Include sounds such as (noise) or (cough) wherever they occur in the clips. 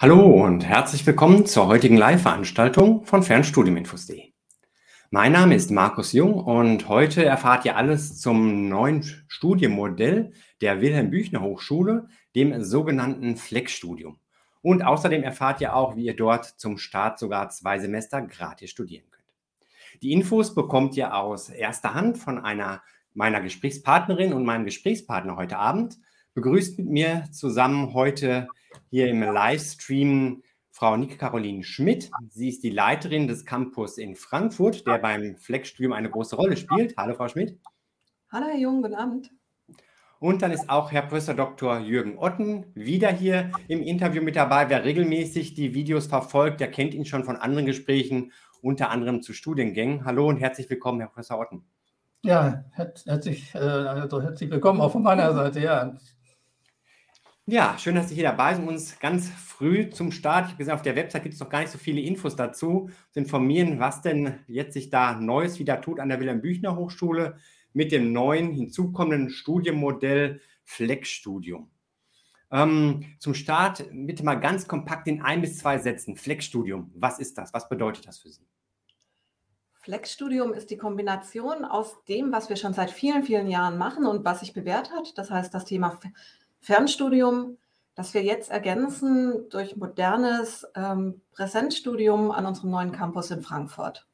Hallo und herzlich willkommen zur heutigen Live-Veranstaltung von Fernstudiuminfos.de. Mein Name ist Markus Jung und heute erfahrt ihr alles zum neuen Studienmodell der Wilhelm Büchner Hochschule, dem sogenannten Flex-Studium. Und außerdem erfahrt ihr auch, wie ihr dort zum Start sogar zwei Semester gratis studieren könnt. Die Infos bekommt ihr aus erster Hand von einer meiner Gesprächspartnerin und meinem Gesprächspartner heute Abend. Begrüßt mit mir zusammen heute hier im Livestream Frau Nick-Caroline Schmidt. Sie ist die Leiterin des Campus in Frankfurt, der beim Flex-Studium eine große Rolle spielt. Hallo, Frau Schmidt. Hallo, Herr Jung, guten Abend. Und dann ist auch Herr Professor Dr. Jürgen Otten wieder hier im Interview mit dabei. Wer regelmäßig die Videos verfolgt, der kennt ihn schon von anderen Gesprächen, unter anderem zu Studiengängen. Hallo und herzlich willkommen, Herr Professor Otten. Ja, herzlich, äh, also herzlich willkommen auch von meiner Seite. Ja, ja, schön, dass Sie hier dabei sind, uns ganz früh zum Start. Ich habe gesehen, auf der Website gibt es noch gar nicht so viele Infos dazu, zu informieren, was denn jetzt sich da Neues wieder tut an der Wilhelm Büchner Hochschule mit dem neuen hinzukommenden Studienmodell Flex-Studium. Ähm, zum Start bitte mal ganz kompakt in ein bis zwei Sätzen. Flex-Studium, was ist das? Was bedeutet das für Sie? Flex-Studium ist die Kombination aus dem, was wir schon seit vielen, vielen Jahren machen und was sich bewährt hat. Das heißt, das Thema Fernstudium, das wir jetzt ergänzen durch modernes ähm, Präsenzstudium an unserem neuen Campus in Frankfurt.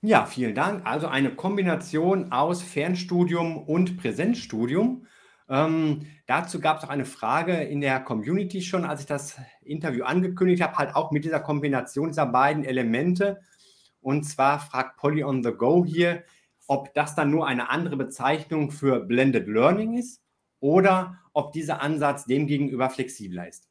Ja, vielen Dank. Also eine Kombination aus Fernstudium und Präsenzstudium. Ähm, dazu gab es auch eine Frage in der Community schon, als ich das Interview angekündigt habe, halt auch mit dieser Kombination dieser beiden Elemente. Und zwar fragt Polly on the Go hier, ob das dann nur eine andere Bezeichnung für Blended Learning ist oder ob dieser Ansatz demgegenüber flexibler ist?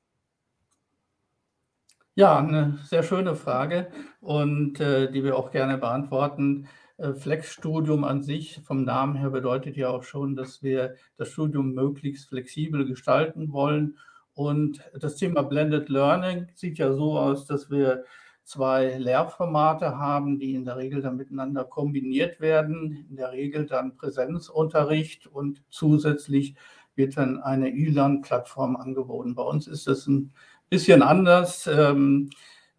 Ja, eine sehr schöne Frage und äh, die wir auch gerne beantworten. Äh, Flexstudium an sich vom Namen her bedeutet ja auch schon, dass wir das Studium möglichst flexibel gestalten wollen. Und das Thema Blended Learning sieht ja so aus, dass wir zwei Lehrformate haben, die in der Regel dann miteinander kombiniert werden. In der Regel dann Präsenzunterricht und zusätzlich wird dann eine E-Learn-Plattform angeboten. Bei uns ist das ein bisschen anders. Ähm,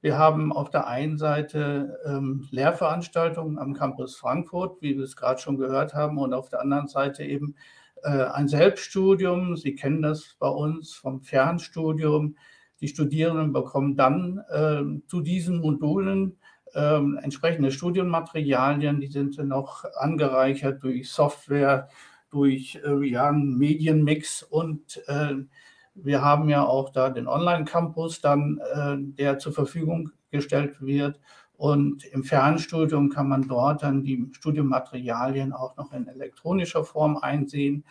wir haben auf der einen Seite ähm, Lehrveranstaltungen am Campus Frankfurt, wie wir es gerade schon gehört haben, und auf der anderen Seite eben äh, ein Selbststudium. Sie kennen das bei uns vom Fernstudium. Die Studierenden bekommen dann äh, zu diesen Modulen entsprechende Studienmaterialien, die sind noch angereichert durch Software, durch äh, ja, Medienmix und äh, wir haben ja auch da den Online-Campus dann, äh, der zur Verfügung gestellt wird. Und im Fernstudium kann man dort dann die Studienmaterialien auch noch in elektronischer Form einsehen.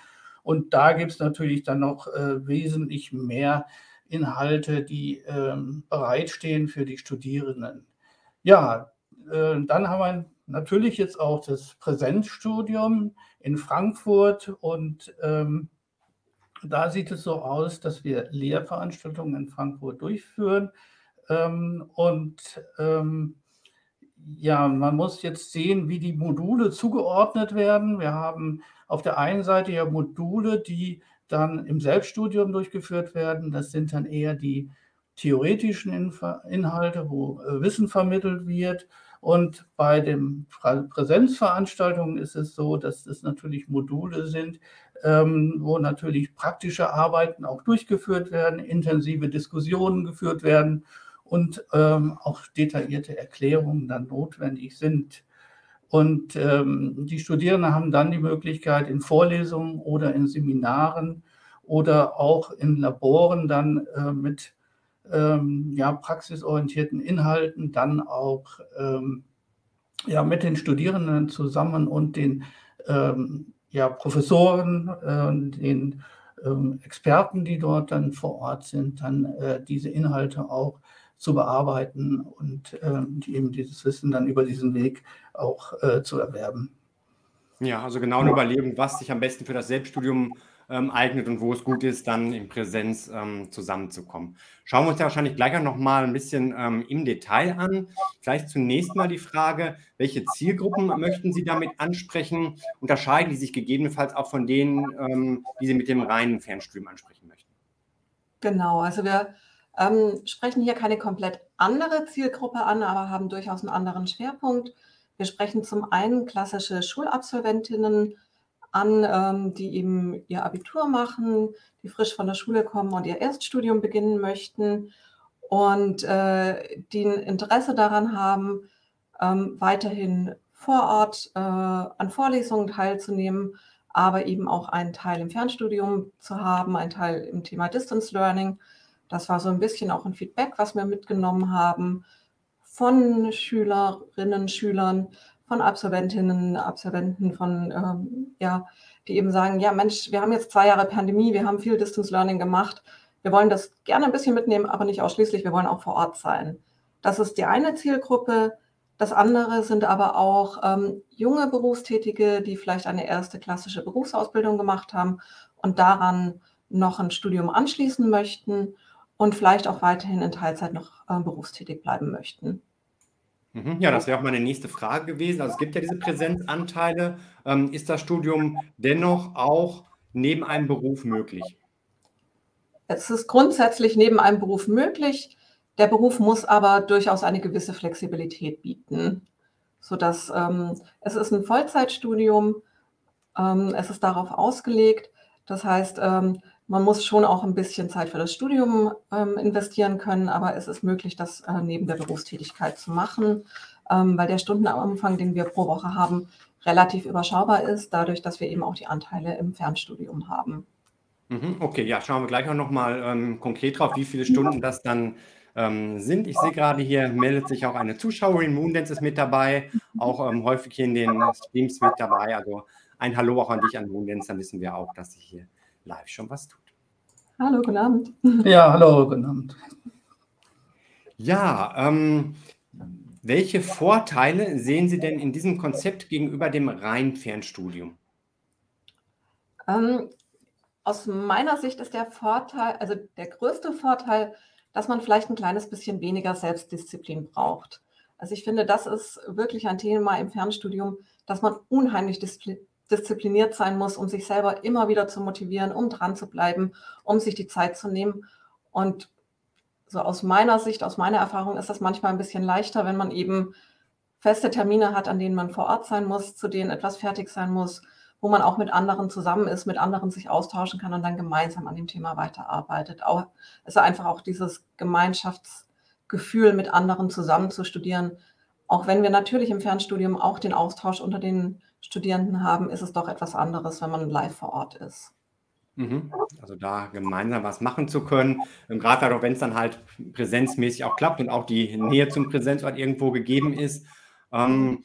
Und da gibt es natürlich dann noch äh, wesentlich mehr Inhalte, die ähm, bereitstehen für die Studierenden. Ja, äh, dann haben wir natürlich jetzt auch das Präsenzstudium in Frankfurt und ähm, da sieht es so aus, dass wir Lehrveranstaltungen in Frankfurt durchführen ähm, und ähm, ja, man muss jetzt sehen, wie die Module zugeordnet werden. Wir haben auf der einen Seite ja Module, die dann im Selbststudium durchgeführt werden. Das sind dann eher die theoretischen Inhalte, wo äh, Wissen vermittelt wird. Und bei den Präsenzveranstaltungen ist es so, dass es natürlich Module sind, ähm, wo natürlich praktische Arbeiten auch durchgeführt werden, intensive Diskussionen geführt werden und ähm, auch detaillierte Erklärungen dann notwendig sind. Und ähm, die Studierenden haben dann die Möglichkeit, in Vorlesungen oder in Seminaren oder auch in Laboren dann äh, mit ähm, ja, praxisorientierten Inhalten dann auch ähm, ja, mit den Studierenden zusammen und den ähm, ja, Professoren, äh, den ähm, Experten, die dort dann vor Ort sind, dann äh, diese Inhalte auch zu bearbeiten und äh, eben dieses Wissen dann über diesen Weg auch äh, zu erwerben. Ja, also genau eine Überlegung, was sich am besten für das Selbststudium ähm, eignet und wo es gut ist, dann in Präsenz ähm, zusammenzukommen. Schauen wir uns ja wahrscheinlich gleich auch noch mal ein bisschen ähm, im Detail an. Vielleicht zunächst mal die Frage, welche Zielgruppen möchten Sie damit ansprechen? Unterscheiden die sich gegebenenfalls auch von denen, ähm, die Sie mit dem reinen Fernstudium ansprechen möchten? Genau, also wir ähm, sprechen hier keine komplett andere Zielgruppe an, aber haben durchaus einen anderen Schwerpunkt. Wir sprechen zum einen klassische Schulabsolventinnen an, ähm, die eben ihr Abitur machen, die frisch von der Schule kommen und ihr Erststudium beginnen möchten und äh, die ein Interesse daran haben, ähm, weiterhin vor Ort äh, an Vorlesungen teilzunehmen, aber eben auch einen Teil im Fernstudium zu haben, einen Teil im Thema Distance Learning. Das war so ein bisschen auch ein Feedback, was wir mitgenommen haben von Schülerinnen, Schülern, von Absolventinnen, Absolventen, von, ähm, ja, die eben sagen, ja Mensch, wir haben jetzt zwei Jahre Pandemie, wir haben viel Distance Learning gemacht. Wir wollen das gerne ein bisschen mitnehmen, aber nicht ausschließlich. Wir wollen auch vor Ort sein. Das ist die eine Zielgruppe. Das andere sind aber auch ähm, junge Berufstätige, die vielleicht eine erste klassische Berufsausbildung gemacht haben und daran noch ein Studium anschließen möchten und vielleicht auch weiterhin in Teilzeit noch äh, berufstätig bleiben möchten. Mhm. Ja, das wäre auch meine nächste Frage gewesen. Also es gibt ja diese Präsenzanteile. Ähm, ist das Studium dennoch auch neben einem Beruf möglich? Es ist grundsätzlich neben einem Beruf möglich. Der Beruf muss aber durchaus eine gewisse Flexibilität bieten, sodass ähm, es ist ein Vollzeitstudium, ähm, es ist darauf ausgelegt. Das heißt, ähm, man muss schon auch ein bisschen Zeit für das Studium ähm, investieren können, aber es ist möglich, das äh, neben der Berufstätigkeit zu machen, ähm, weil der Stundenumfang, den wir pro Woche haben, relativ überschaubar ist, dadurch, dass wir eben auch die Anteile im Fernstudium haben. Mhm, okay, ja, schauen wir gleich auch nochmal ähm, konkret drauf, wie viele Stunden das dann ähm, sind. Ich sehe gerade hier, meldet sich auch eine Zuschauerin, Moondance ist mit dabei, auch ähm, häufig hier in den Streams mit dabei. Also ein Hallo auch an dich, an Moondance, dann wissen wir auch, dass sich hier live schon was tut. Hallo, guten Abend. Ja, hallo, guten Abend. Ja, ähm, welche Vorteile sehen Sie denn in diesem Konzept gegenüber dem rein Fernstudium? Ähm, aus meiner Sicht ist der Vorteil, also der größte Vorteil, dass man vielleicht ein kleines bisschen weniger Selbstdisziplin braucht. Also ich finde, das ist wirklich ein Thema im Fernstudium, dass man unheimlich diszipliniert sein muss, um sich selber immer wieder zu motivieren, um dran zu bleiben, um sich die Zeit zu nehmen. Und so aus meiner Sicht, aus meiner Erfahrung ist das manchmal ein bisschen leichter, wenn man eben feste Termine hat, an denen man vor Ort sein muss, zu denen etwas fertig sein muss, wo man auch mit anderen zusammen ist, mit anderen sich austauschen kann und dann gemeinsam an dem Thema weiterarbeitet. Auch, es ist einfach auch dieses Gemeinschaftsgefühl, mit anderen zusammen zu studieren. Auch wenn wir natürlich im Fernstudium auch den Austausch unter den Studierenden haben, ist es doch etwas anderes, wenn man live vor Ort ist. Mhm. Also da gemeinsam was machen zu können, ähm, gerade auch wenn es dann halt präsenzmäßig auch klappt und auch die Nähe zum Präsenzort irgendwo gegeben ist. Ähm,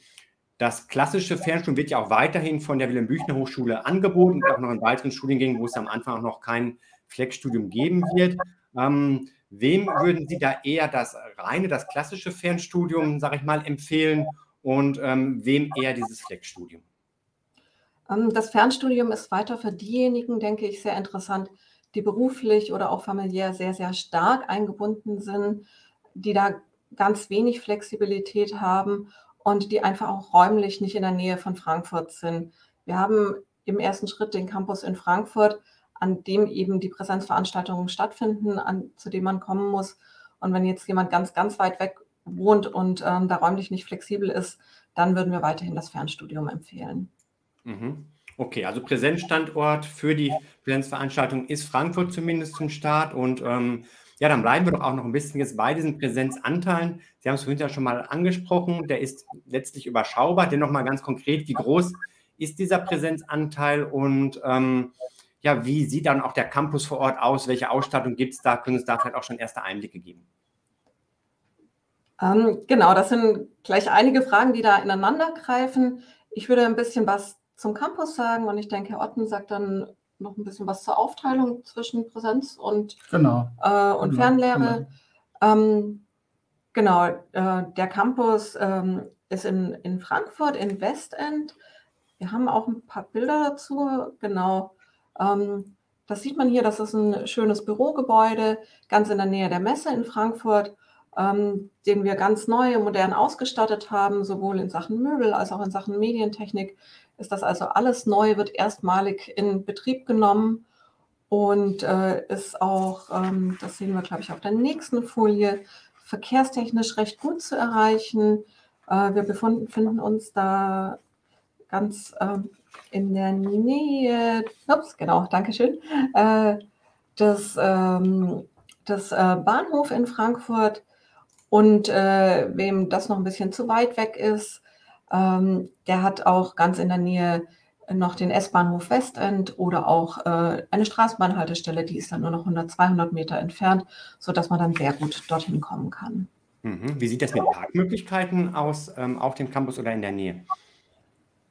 das klassische Fernstudium wird ja auch weiterhin von der Wilhelm-Büchner-Hochschule angeboten, auch noch in weiteren Studiengängen, wo es am Anfang auch noch kein Flex-Studium geben wird. Ähm, wem würden Sie da eher das reine, das klassische Fernstudium, sage ich mal, empfehlen und ähm, wem eher dieses Flex-Studium? Ähm, das Fernstudium ist weiter für diejenigen, denke ich, sehr interessant, die beruflich oder auch familiär sehr, sehr stark eingebunden sind, die da ganz wenig Flexibilität haben und die einfach auch räumlich nicht in der Nähe von Frankfurt sind. Wir haben im ersten Schritt den Campus in Frankfurt, an dem eben die Präsenzveranstaltungen stattfinden, an, zu dem man kommen muss. Und wenn jetzt jemand ganz, ganz weit weg wohnt und ähm, da räumlich nicht flexibel ist, dann würden wir weiterhin das Fernstudium empfehlen. Mhm. Okay, also Präsenzstandort für die Präsenzveranstaltung ist Frankfurt zumindest zum Start und ähm, ja, dann bleiben wir doch auch noch ein bisschen jetzt bei diesen Präsenzanteilen. Sie haben es vorhin ja schon mal angesprochen, der ist letztlich überschaubar. Dennoch mal ganz konkret, wie groß ist dieser Präsenzanteil und ähm, ja, wie sieht dann auch der Campus vor Ort aus? Welche Ausstattung gibt es da? Können es da vielleicht auch schon erste Einblicke geben? Ähm, genau, das sind gleich einige Fragen, die da ineinander greifen. Ich würde ein bisschen was zum Campus sagen und ich denke, Herr Otten sagt dann noch ein bisschen was zur Aufteilung zwischen Präsenz und, genau. äh, und genau. Fernlehre. Genau, ähm, genau äh, der Campus ähm, ist in, in Frankfurt, in Westend. Wir haben auch ein paar Bilder dazu. Genau. Ähm, das sieht man hier, das ist ein schönes Bürogebäude, ganz in der Nähe der Messe in Frankfurt, ähm, den wir ganz neu und modern ausgestattet haben, sowohl in Sachen Möbel als auch in Sachen Medientechnik ist das also alles neu, wird erstmalig in Betrieb genommen. und äh, ist auch, ähm, das sehen wir, glaube ich, auf der nächsten Folie, verkehrstechnisch recht gut zu erreichen. Äh, wir befinden uns da ganz ähm, in der Nähe, ups, genau, Dankeschön, äh, des, ähm, des äh, Bahnhof in Frankfurt. Und äh, wem das noch ein bisschen zu weit weg ist, ähm, der hat auch ganz in der Nähe noch den S-Bahnhof Westend oder auch äh, eine Straßenbahnhaltestelle, die ist dann nur noch 100, 200 Meter entfernt, sodass man dann sehr gut dorthin kommen kann. Mhm. Wie sieht das mit Parkmöglichkeiten aus ähm, auf dem Campus oder in der Nähe?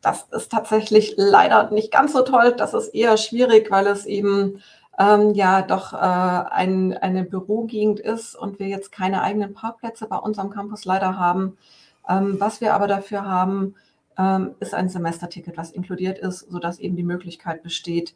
Das ist tatsächlich leider nicht ganz so toll. Das ist eher schwierig, weil es eben ähm, ja doch äh, ein, eine Bürogegend ist und wir jetzt keine eigenen Parkplätze bei unserem Campus leider haben. Ähm, was wir aber dafür haben, ähm, ist ein Semesterticket, was inkludiert ist, sodass eben die Möglichkeit besteht,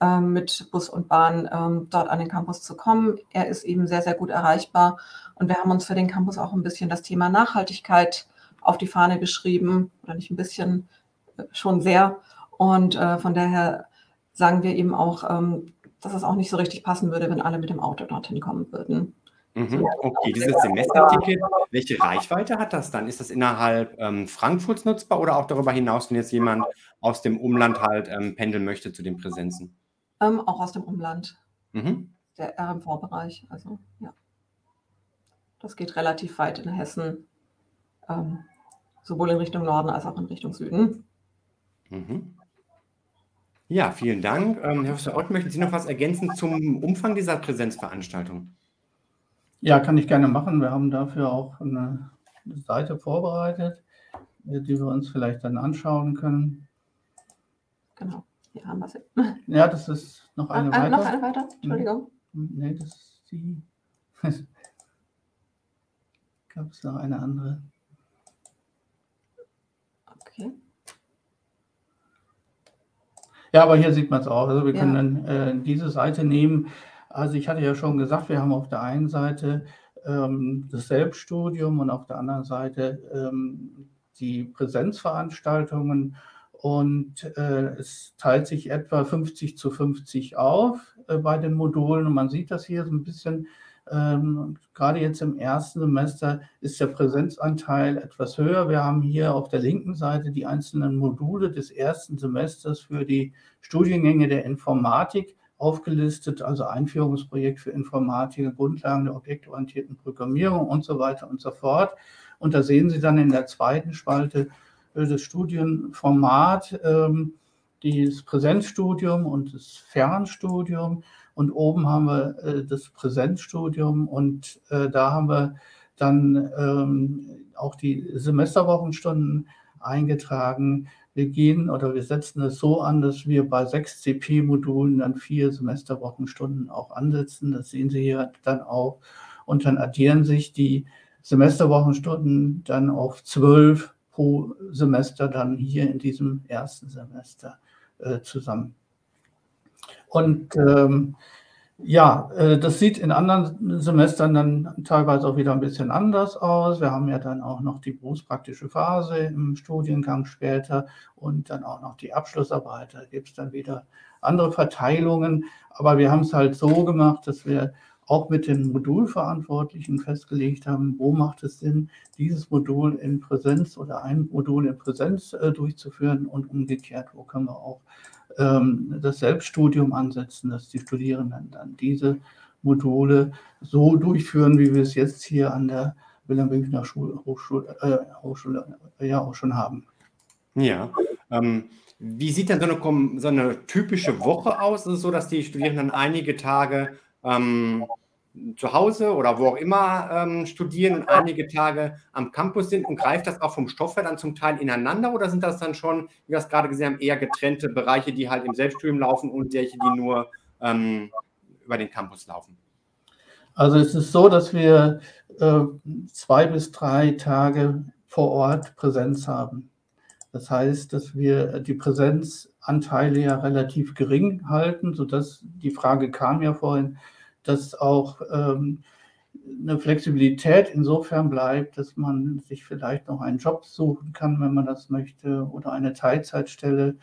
ähm, mit Bus und Bahn ähm, dort an den Campus zu kommen. Er ist eben sehr, sehr gut erreichbar und wir haben uns für den Campus auch ein bisschen das Thema Nachhaltigkeit auf die Fahne geschrieben oder nicht ein bisschen, äh, schon sehr. Und äh, von daher sagen wir eben auch, ähm, dass es auch nicht so richtig passen würde, wenn alle mit dem Auto dorthin kommen würden. Mhm, okay, dieses Semesterticket, welche Reichweite hat das dann? Ist das innerhalb ähm, Frankfurts nutzbar oder auch darüber hinaus, wenn jetzt jemand aus dem Umland halt ähm, pendeln möchte zu den Präsenzen? Ähm, auch aus dem Umland. Mhm. Der RMV-Bereich, also ja. Das geht relativ weit in Hessen, ähm, sowohl in Richtung Norden als auch in Richtung Süden. Mhm. Ja, vielen Dank. Ähm, Herr Professor Ott, möchten Sie noch was ergänzen zum Umfang dieser Präsenzveranstaltung? Ja, kann ich gerne machen. Wir haben dafür auch eine Seite vorbereitet, äh, die wir uns vielleicht dann anschauen können. Genau, hier haben wir sie. Ja, das ist noch eine ah, weiter. Noch eine weiter, Entschuldigung. Nee, das ist die. (laughs) Gab es noch eine andere? Okay. Ja, aber hier sieht man es auch. Also wir können dann äh, diese Seite nehmen. Also ich hatte ja schon gesagt, wir haben auf der einen Seite ähm, das Selbststudium und auf der anderen Seite ähm, die Präsenzveranstaltungen und äh, es teilt sich etwa 50 zu 50 auf äh, bei den Modulen und man sieht das hier so ein bisschen ähm, gerade jetzt im ersten Semester ist der Präsenzanteil etwas höher. Wir haben hier auf der linken Seite die einzelnen Module des ersten Semesters für die Studiengänge der Informatik aufgelistet, also Einführungsprojekt für Informatik, Grundlagen der objektorientierten Programmierung und so weiter und so fort. Und da sehen Sie dann in der zweiten Spalte äh, das Studienformat, ähm, das Präsenzstudium und das Fernstudium. Und oben haben wir äh, das Präsenzstudium und äh, da haben wir dann ähm, auch die Semesterwochenstunden eingetragen. Wir gehen oder wir setzen es so an, dass wir bei sechs CP-Modulen dann vier Semesterwochenstunden auch ansetzen. Das sehen Sie hier dann auch. Und dann addieren sich die Semesterwochenstunden dann auf zwölf pro Semester dann hier in diesem ersten Semester äh, zusammen. Und ähm, ja, äh, das sieht in anderen Semestern dann teilweise auch wieder ein bisschen anders aus. Wir haben ja dann auch noch die berufspraktische Phase im Studiengang später und dann auch noch die Abschlussarbeit. Da gibt es dann wieder andere Verteilungen. Aber wir haben es halt so gemacht, dass wir auch mit den Modulverantwortlichen festgelegt haben, wo macht es Sinn, dieses Modul in Präsenz oder ein Modul in Präsenz äh, durchzuführen und umgekehrt, wo können wir auch ähm, das Selbststudium ansetzen, dass die Studierenden dann diese Module so durchführen, wie wir es jetzt hier an der Wilhelm Winkner Hochschule, äh, Hochschule ja auch schon haben. Ja. Ähm, wie sieht denn so eine, so eine, typische Woche aus? Ist es so, dass die Studierenden einige Tage ähm, zu Hause oder wo auch immer ähm, studieren und einige Tage am Campus sind und greift das auch vom Stoff her dann zum Teil ineinander oder sind das dann schon, wie wir es gerade gesehen haben, eher getrennte Bereiche, die halt im Selbststudium laufen und welche, die nur ähm, über den Campus laufen? Also es ist so, dass wir äh, zwei bis drei Tage vor Ort Präsenz haben. Das heißt, dass wir die Präsenzanteile ja relativ gering halten, sodass die Frage kam ja vorhin, dass auch ähm, eine Flexibilität insofern bleibt, dass man sich vielleicht noch einen Job suchen kann, wenn man das möchte, oder eine Teilzeitstelle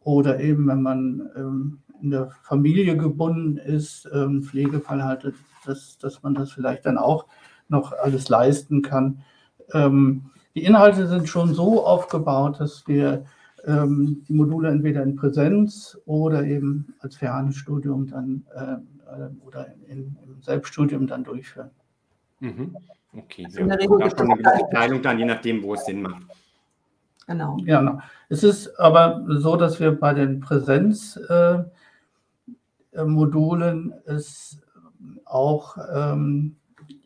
oder eben, wenn man ähm, in der Familie gebunden ist, ähm, Pflegefall hat, dass, dass man das vielleicht dann auch noch alles leisten kann. Ähm, die Inhalte sind schon so aufgebaut, dass wir ähm, die Module entweder in Präsenz oder eben als Fernstudium dann äh oder in, im Selbststudium dann durchführen. Mhm. Okay, also in der Regel da schon eine gewisse Teilung dann, je nachdem, wo es Sinn macht. Genau. Ja, genau. es ist aber so, dass wir bei den Präsenzmodulen äh, es auch ähm,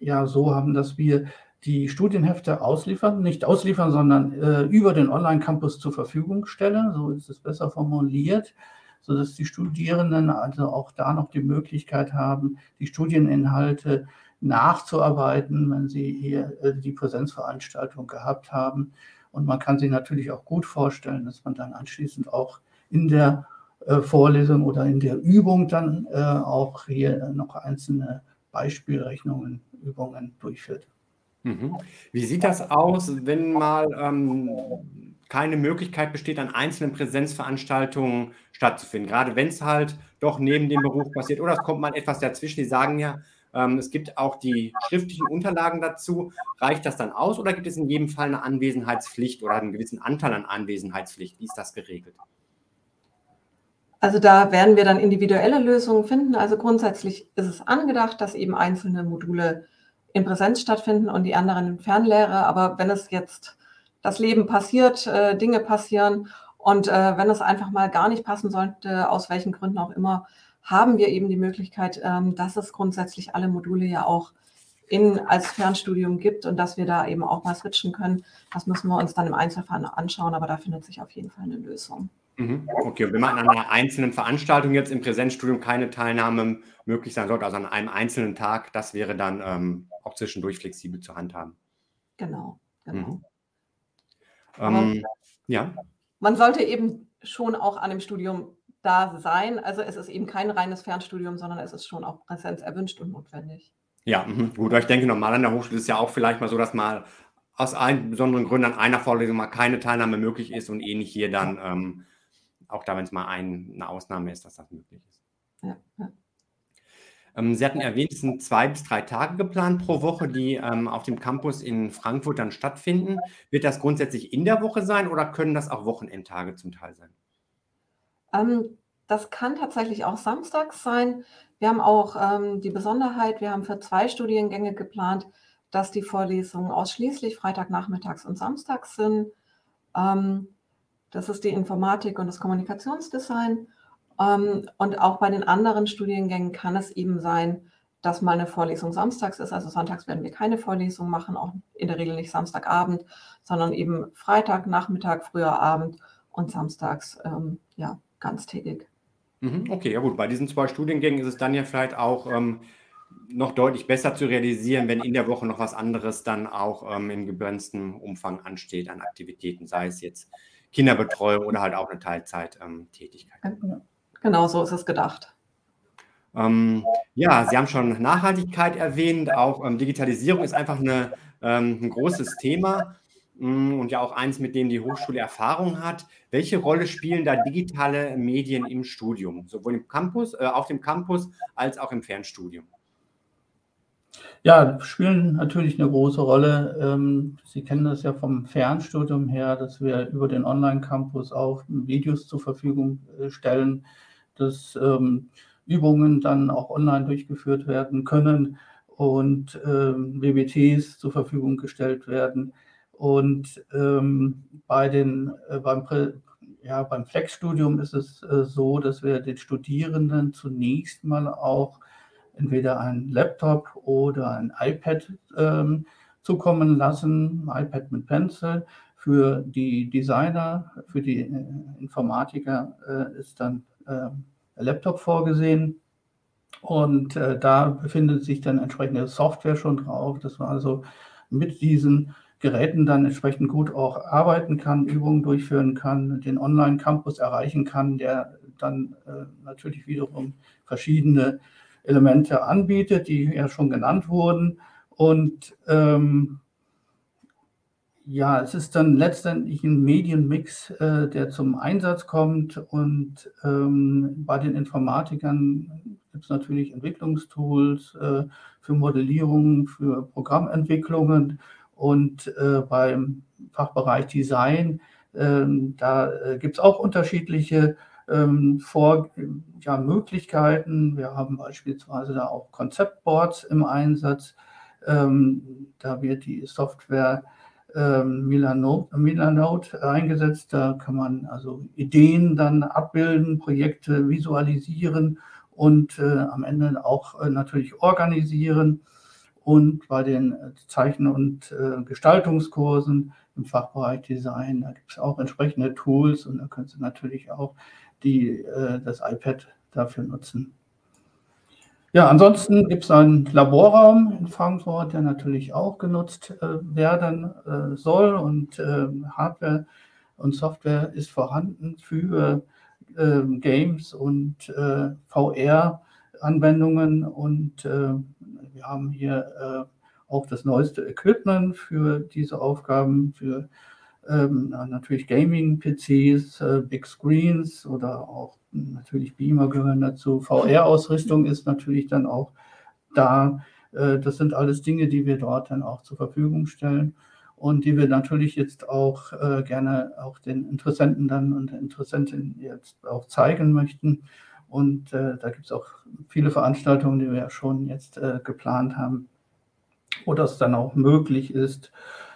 ja so haben, dass wir die Studienhefte ausliefern, nicht ausliefern, sondern äh, über den Online-Campus zur Verfügung stellen. So ist es besser formuliert, sodass die Studierenden also auch da noch die Möglichkeit haben, die Studieninhalte nachzuarbeiten, wenn sie hier äh, die Präsenzveranstaltung gehabt haben. Und man kann sich natürlich auch gut vorstellen, dass man dann anschließend auch in der äh, Vorlesung oder in der Übung dann äh, auch hier noch einzelne Beispielrechnungen, Übungen durchführt. Mhm. Wie sieht das aus, wenn mal ähm, keine Möglichkeit besteht, an einzelnen Präsenzveranstaltungen stattzufinden? Gerade wenn es halt doch neben dem Beruf passiert oder es kommt mal etwas dazwischen. Die sagen ja, ähm, es gibt auch die schriftlichen Unterlagen dazu. Reicht das dann aus oder gibt es in jedem Fall eine Anwesenheitspflicht oder einen gewissen Anteil an Anwesenheitspflicht? Wie ist das geregelt? Also da werden wir dann individuelle Lösungen finden. Also grundsätzlich ist es angedacht, dass eben einzelne Module in Präsenz stattfinden und die anderen in Fernlehre. Aber wenn es jetzt das Leben passiert, äh, Dinge passieren und äh, wenn es einfach mal gar nicht passen sollte, aus welchen Gründen auch immer, haben wir eben die Möglichkeit, ähm, dass es grundsätzlich alle Module ja auch in, als Fernstudium gibt und dass wir da eben auch mal switchen können. Das müssen wir uns dann im Einzelfall anschauen, aber da findet sich auf jeden Fall eine Lösung. Mhm. Okay, wenn man an einer einzelnen Veranstaltung jetzt im Präsenzstudium keine Teilnahme möglich sein sollte, also an einem einzelnen Tag, das wäre dann ähm, auch zwischendurch flexibel zu handhaben. Genau, genau. Mhm. Ähm, ja. Man sollte eben schon auch an dem Studium da sein. Also es ist eben kein reines Fernstudium, sondern es ist schon auch Präsenz erwünscht und notwendig. Ja, mh. gut, aber ich denke, normal an der Hochschule ist es ja auch vielleicht mal so, dass mal aus einem besonderen Gründen an einer Vorlesung mal keine Teilnahme möglich ist und ähnlich hier dann ähm, auch da, wenn es mal ein, eine Ausnahme ist, dass das möglich ist. Ja, ja. Ähm, Sie hatten erwähnt, es sind zwei bis drei Tage geplant pro Woche, die ähm, auf dem Campus in Frankfurt dann stattfinden. Wird das grundsätzlich in der Woche sein oder können das auch Wochenendtage zum Teil sein? Ähm, das kann tatsächlich auch samstags sein. Wir haben auch ähm, die Besonderheit, wir haben für zwei Studiengänge geplant, dass die Vorlesungen ausschließlich Freitagnachmittags und samstags sind. Ähm, das ist die Informatik und das Kommunikationsdesign. Ähm, und auch bei den anderen Studiengängen kann es eben sein, dass mal eine Vorlesung samstags ist. Also sonntags werden wir keine Vorlesung machen, auch in der Regel nicht Samstagabend, sondern eben Freitag, Nachmittag, früher Abend und samstags ähm, ja, ganztägig. Mhm, okay, ja gut. Bei diesen zwei Studiengängen ist es dann ja vielleicht auch ähm, noch deutlich besser zu realisieren, wenn in der Woche noch was anderes dann auch ähm, im gebremsten Umfang ansteht an Aktivitäten, sei es jetzt Kinderbetreuung oder halt auch eine Teilzeittätigkeit. Ähm, genau, so ist es gedacht. Ähm, ja, Sie haben schon Nachhaltigkeit erwähnt, auch ähm, Digitalisierung ist einfach eine, ähm, ein großes Thema mh, mm, und ja auch eins, mit dem die Hochschule Erfahrung hat. Welche Rolle spielen da digitale Medien im Studium, sowohl im Campus, äh, auf dem Campus als auch im Fernstudium? Ja, spielen natürlich eine große Rolle. Ähm, Sie kennen das ja vom Fernstudium her, dass wir über den Online-Campus auch Videos zur Verfügung äh, stellen, dass ähm, Übungen dann auch online durchgeführt werden können und ähm, BBTs zur Verfügung gestellt werden. Und bei den, äh, beim, ja, beim Flex-Studium ist es äh, so, dass wir den Studierenden zunächst mal auch entweder ein Laptop oder ein iPad ähm, zukommen lassen, iPad mit Pencil. Für die Designer, für die äh, Informatiker äh, ist dann äh, Laptop vorgesehen. Und äh, da befindet sich dann entsprechende Software schon drauf, dass man also mit diesen Geräten dann entsprechend gut auch arbeiten kann, Übungen durchführen kann, den Online-Campus erreichen kann, der dann äh, natürlich wiederum verschiedene Elemente anbietet, die ja schon genannt wurden. Und ähm, ja, es ist dann letztendlich ein Medienmix, äh, der zum Einsatz kommt. Und ähm, bei den Informatikern gibt es natürlich Entwicklungstools äh, für Modellierung, für Programmentwicklungen. Und äh, beim Fachbereich Design, ähm, da äh, gibt es auch unterschiedliche ähm, Vor ja, Möglichkeiten. Wir haben beispielsweise da auch Konzeptboards im Einsatz. Ähm, da wird die Software Milanote, Milanote eingesetzt. Da kann man also Ideen dann abbilden, Projekte visualisieren und äh, am Ende auch äh, natürlich organisieren. Und bei den Zeichen- und äh, Gestaltungskursen im Fachbereich Design, da gibt es auch entsprechende Tools und da können Sie natürlich auch die, äh, das iPad dafür nutzen. Ja, ansonsten gibt es einen Laborraum in Frankfurt, der natürlich auch genutzt äh, werden äh, soll. Und äh, Hardware und Software ist vorhanden für ähm, Games und äh, VR-Anwendungen und äh, wir haben hier äh, auch das neueste Equipment für diese Aufgaben, für ähm, natürlich Gaming-PCs, äh, Big Screens oder auch natürlich Beamer gehören dazu. VR-Ausrüstung ist natürlich dann auch da. Äh, das sind alles Dinge, die wir dort dann auch zur Verfügung stellen und die wir natürlich jetzt auch äh, gerne auch den Interessenten dann und Interessentinnen jetzt auch zeigen möchten. Und äh, da gibt es auch viele Veranstaltungen, die wir ja schon jetzt geplant haben, wo das dann auch möglich ist.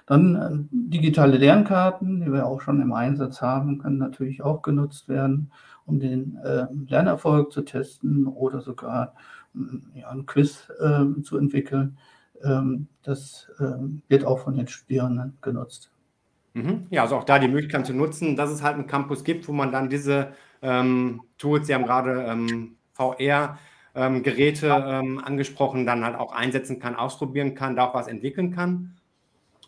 Dann digitale Lernkarten, die wir auch schon im Einsatz haben, können natürlich auch genutzt werden, um den äh, Lernerfolg zu testen oder sogar äh, ja, ein Quiz äh, zu entwickeln. Ähm, das ähm, wird auch von den Studierenden genutzt. Mhm. Ja, also auch da die Möglichkeit zu nutzen, dass es halt einen Campus gibt, wo man dann diese ähm, Tools, Sie haben gerade ähm, VR, Geräte ähm, angesprochen, dann halt auch einsetzen kann, ausprobieren kann, da auch was entwickeln kann.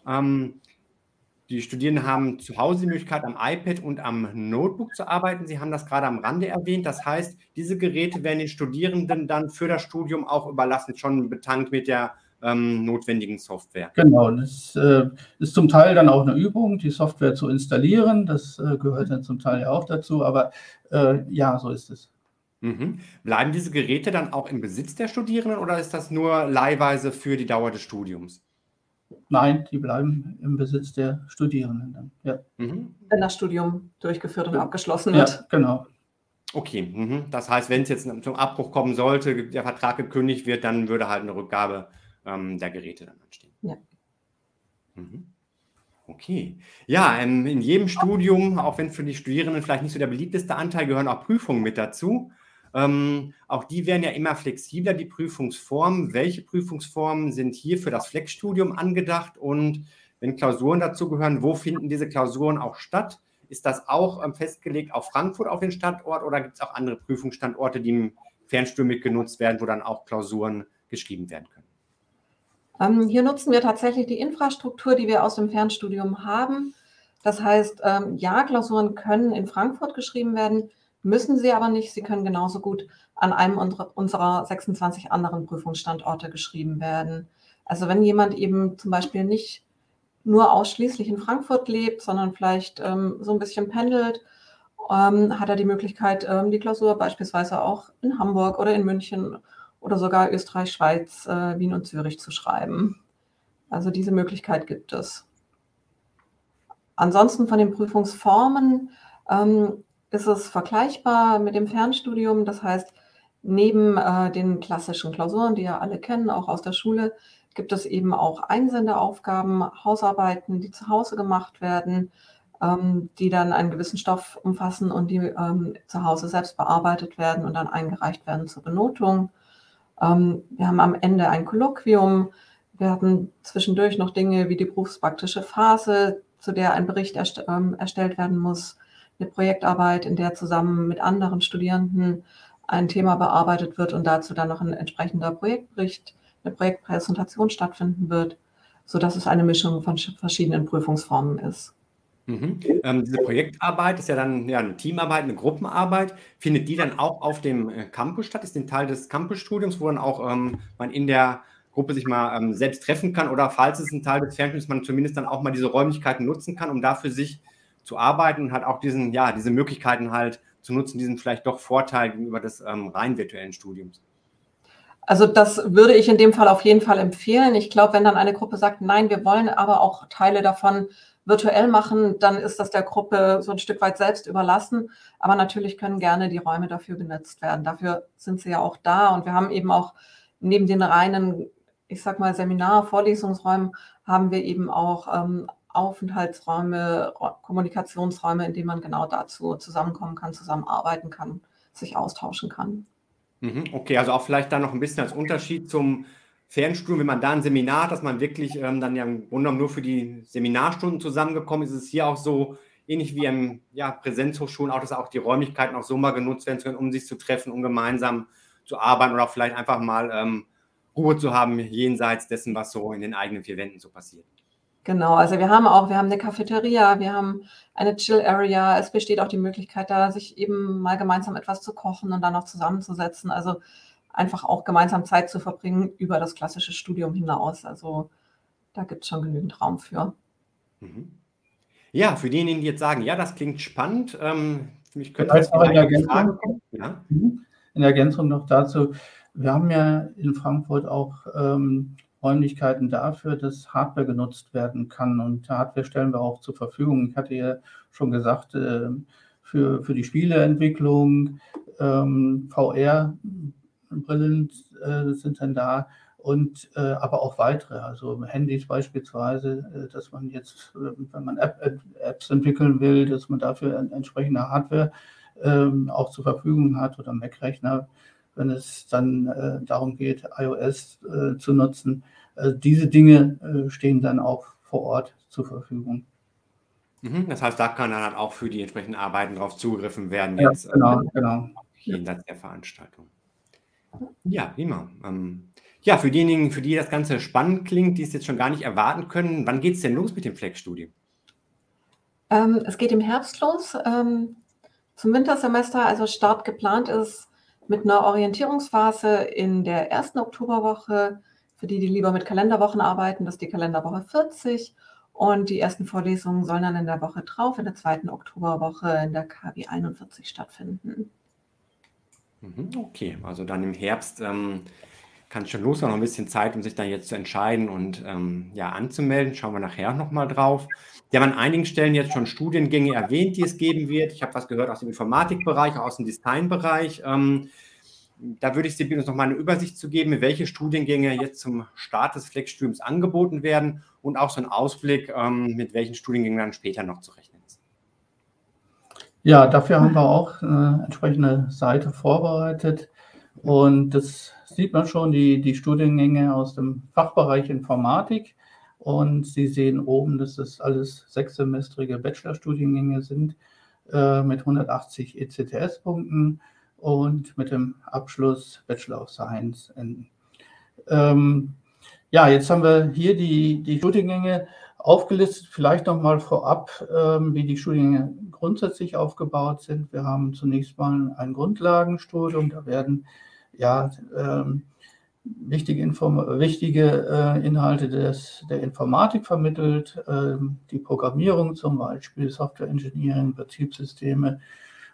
Ähm, die Studierenden haben zu Hause die Möglichkeit, am iPad und am Notebook zu arbeiten. Sie haben das gerade am Rande erwähnt. Das heißt, diese Geräte werden den Studierenden dann für das Studium auch überlassen, schon betankt mit der ähm, notwendigen Software. Genau, das äh, ist zum Teil dann auch eine Übung, die Software zu installieren. Das äh, gehört dann zum Teil ja auch dazu, aber äh, ja, so ist es. Mhm. Bleiben diese Geräte dann auch im Besitz der Studierenden oder ist das nur leihweise für die Dauer des Studiums? Nein, die bleiben im Besitz der Studierenden dann. Ja. Mhm. Wenn das Studium durchgeführt und ja. abgeschlossen wird. Ja, genau. Okay, mhm. das heißt, wenn es jetzt zum Abbruch kommen sollte, der Vertrag gekündigt wird, dann würde halt eine Rückgabe ähm, der Geräte dann anstehen. Ja. Mhm. Okay. Ja, ähm, in jedem Studium, auch wenn für die Studierenden vielleicht nicht so der beliebteste Anteil, gehören auch Prüfungen mit dazu. Ähm, auch die werden ja immer flexibler, die Prüfungsformen. Welche Prüfungsformen sind hier für das Flexstudium angedacht? Und wenn Klausuren dazu gehören, wo finden diese Klausuren auch statt? Ist das auch ähm, festgelegt auf Frankfurt, auf den Standort, oder gibt es auch andere Prüfungsstandorte, die im Fernstudium mitgenutzt werden, wo dann auch Klausuren geschrieben werden können? Ähm, hier nutzen wir tatsächlich die Infrastruktur, die wir aus dem Fernstudium haben. Das heißt, ähm, ja, Klausuren können in Frankfurt geschrieben werden. Müssen sie aber nicht. Sie können genauso gut an einem unserer 26 anderen Prüfungsstandorte geschrieben werden. Also wenn jemand eben zum Beispiel nicht nur ausschließlich in Frankfurt lebt, sondern vielleicht ähm, so ein bisschen pendelt, ähm, hat er die Möglichkeit, ähm, die Klausur beispielsweise auch in Hamburg oder in München oder sogar Österreich, Schweiz, äh, Wien und Zürich zu schreiben. Also diese Möglichkeit gibt es. Ansonsten von den Prüfungsformen ähm, ist es vergleichbar mit dem Fernstudium. Das heißt, neben äh, den klassischen Klausuren, die ja alle kennen, auch aus der Schule, gibt es eben auch Einsendeaufgaben, Hausarbeiten, die zu Hause gemacht werden, ähm, die dann einen gewissen Stoff umfassen und die ähm, zu Hause selbst bearbeitet werden und dann eingereicht werden zur Benotung. Ähm, wir haben am Ende ein Kolloquium. Wir hatten zwischendurch noch Dinge wie die berufspraktische Phase, zu der ein Bericht erst, ähm, erstellt werden muss eine Projektarbeit, in der zusammen mit anderen Studierenden ein Thema bearbeitet wird und dazu dann noch ein entsprechender Projektbericht, eine Projektpräsentation stattfinden wird, sodass es eine Mischung von verschiedenen Prüfungsformen ist. Mhm. Ähm, diese Projektarbeit ist ja dann ja, eine Teamarbeit, eine Gruppenarbeit. Findet die dann auch auf dem äh, Campus statt? Ist ein Teil des Campusstudiums, wo dann auch ähm, man in der Gruppe sich mal ähm, selbst treffen kann oder falls es ein Teil des Fernstudiums man zumindest dann auch mal diese Räumlichkeiten nutzen kann, um da für sich zu arbeiten und halt auch diesen, ja, diese Möglichkeiten halt zu nutzen, diesen vielleicht doch Vorteil gegenüber des ähm, rein virtuellen Studiums. Also das würde ich in dem Fall auf jeden Fall empfehlen. Ich glaube, wenn dann eine Gruppe sagt, nein, wir wollen aber auch Teile davon virtuell machen, dann ist das der Gruppe so ein Stück weit selbst überlassen. Aber natürlich können gerne die Räume dafür genutzt werden. Dafür sind sie ja auch da. Und wir haben eben auch neben den reinen, ich sag mal, Seminar-, Vorlesungsräumen, haben wir eben auch ähm, Aufenthaltsräume, Kommunikationsräume, in denen man genau dazu zusammenkommen kann, zusammenarbeiten kann, sich austauschen kann. Mhm, okay, also auch vielleicht da noch ein bisschen als Unterschied zum Fernstudium, wenn man da ein Seminar hat, dass man wirklich ähm, dann ja im Grunde genommen nur für die Seminarstunden zusammengekommen ist, ist es hier auch so ähnlich wie im ja, Präsenzhochschulen, auch dass auch die Räumlichkeiten auch so mal genutzt werden können, um sich zu treffen, um gemeinsam zu arbeiten oder auch vielleicht einfach mal ähm, Ruhe zu haben jenseits dessen, was so in den eigenen vier Wänden so passiert. Genau, also wir haben auch, wir haben eine Cafeteria, wir haben eine Chill Area. Es besteht auch die Möglichkeit, da sich eben mal gemeinsam etwas zu kochen und dann noch zusammenzusetzen. Also einfach auch gemeinsam Zeit zu verbringen über das klassische Studium hinaus. Also da gibt es schon genügend Raum für. Mhm. Ja, für diejenigen, die jetzt sagen, ja, das klingt spannend, ähm, für mich könnte das eine Ergänzung, ja? Mhm. in Ergänzung noch dazu, wir haben ja in Frankfurt auch ähm, Räumlichkeiten dafür, dass Hardware genutzt werden kann. Und Hardware stellen wir auch zur Verfügung. Ich hatte ja schon gesagt, äh, für, für die Spieleentwicklung, ähm, VR Brillen äh, sind dann da und äh, aber auch weitere, also Handys beispielsweise, äh, dass man jetzt, äh, wenn man App, Apps entwickeln will, dass man dafür entsprechende Hardware ähm, auch zur Verfügung hat oder Mac-Rechner, wenn es dann äh, darum geht, iOS äh, zu nutzen. Also diese Dinge stehen dann auch vor Ort zur Verfügung. Mhm, das heißt, da kann dann auch für die entsprechenden Arbeiten darauf zugegriffen werden, ja, jetzt genau, genau. jenseits der Veranstaltung. Ja, prima. Ähm, ja, für diejenigen, für die das Ganze spannend klingt, die es jetzt schon gar nicht erwarten können, wann geht es denn los mit dem Flex-Studium? Ähm, es geht im Herbst los, ähm, zum Wintersemester. Also Start geplant ist mit einer Orientierungsphase in der ersten Oktoberwoche. Für die, die lieber mit Kalenderwochen arbeiten, das ist die Kalenderwoche 40. Und die ersten Vorlesungen sollen dann in der Woche drauf, in der zweiten Oktoberwoche in der KW 41 stattfinden. Mhm, okay, also dann im Herbst ähm, kann schon los, noch ein bisschen Zeit, um sich dann jetzt zu entscheiden und ähm, ja, anzumelden. Schauen wir nachher nochmal drauf. Wir haben an einigen Stellen jetzt schon Studiengänge erwähnt, die es geben wird. Ich habe was gehört aus dem Informatikbereich, aus dem Designbereich. Ähm, da würde ich Sie bitten, uns nochmal eine Übersicht zu geben, welche Studiengänge jetzt zum Start des Flex-Studiums angeboten werden und auch so einen Ausblick, ähm, mit welchen Studiengängen dann später noch zu rechnen. Ja, dafür haben wir auch eine entsprechende Seite vorbereitet. Und das sieht man schon, die, die Studiengänge aus dem Fachbereich Informatik. Und Sie sehen oben, dass das alles sechssemestrige Bachelorstudiengänge sind äh, mit 180 ECTS-Punkten und mit dem Abschluss Bachelor of Science. In, ähm, ja, jetzt haben wir hier die, die Studiengänge aufgelistet. Vielleicht noch mal vorab, ähm, wie die Studiengänge grundsätzlich aufgebaut sind. Wir haben zunächst mal ein Grundlagenstudium. Da werden ja ähm, wichtige, Inform wichtige äh, Inhalte des, der Informatik vermittelt, ähm, die Programmierung zum Beispiel, Software Engineering, Betriebssysteme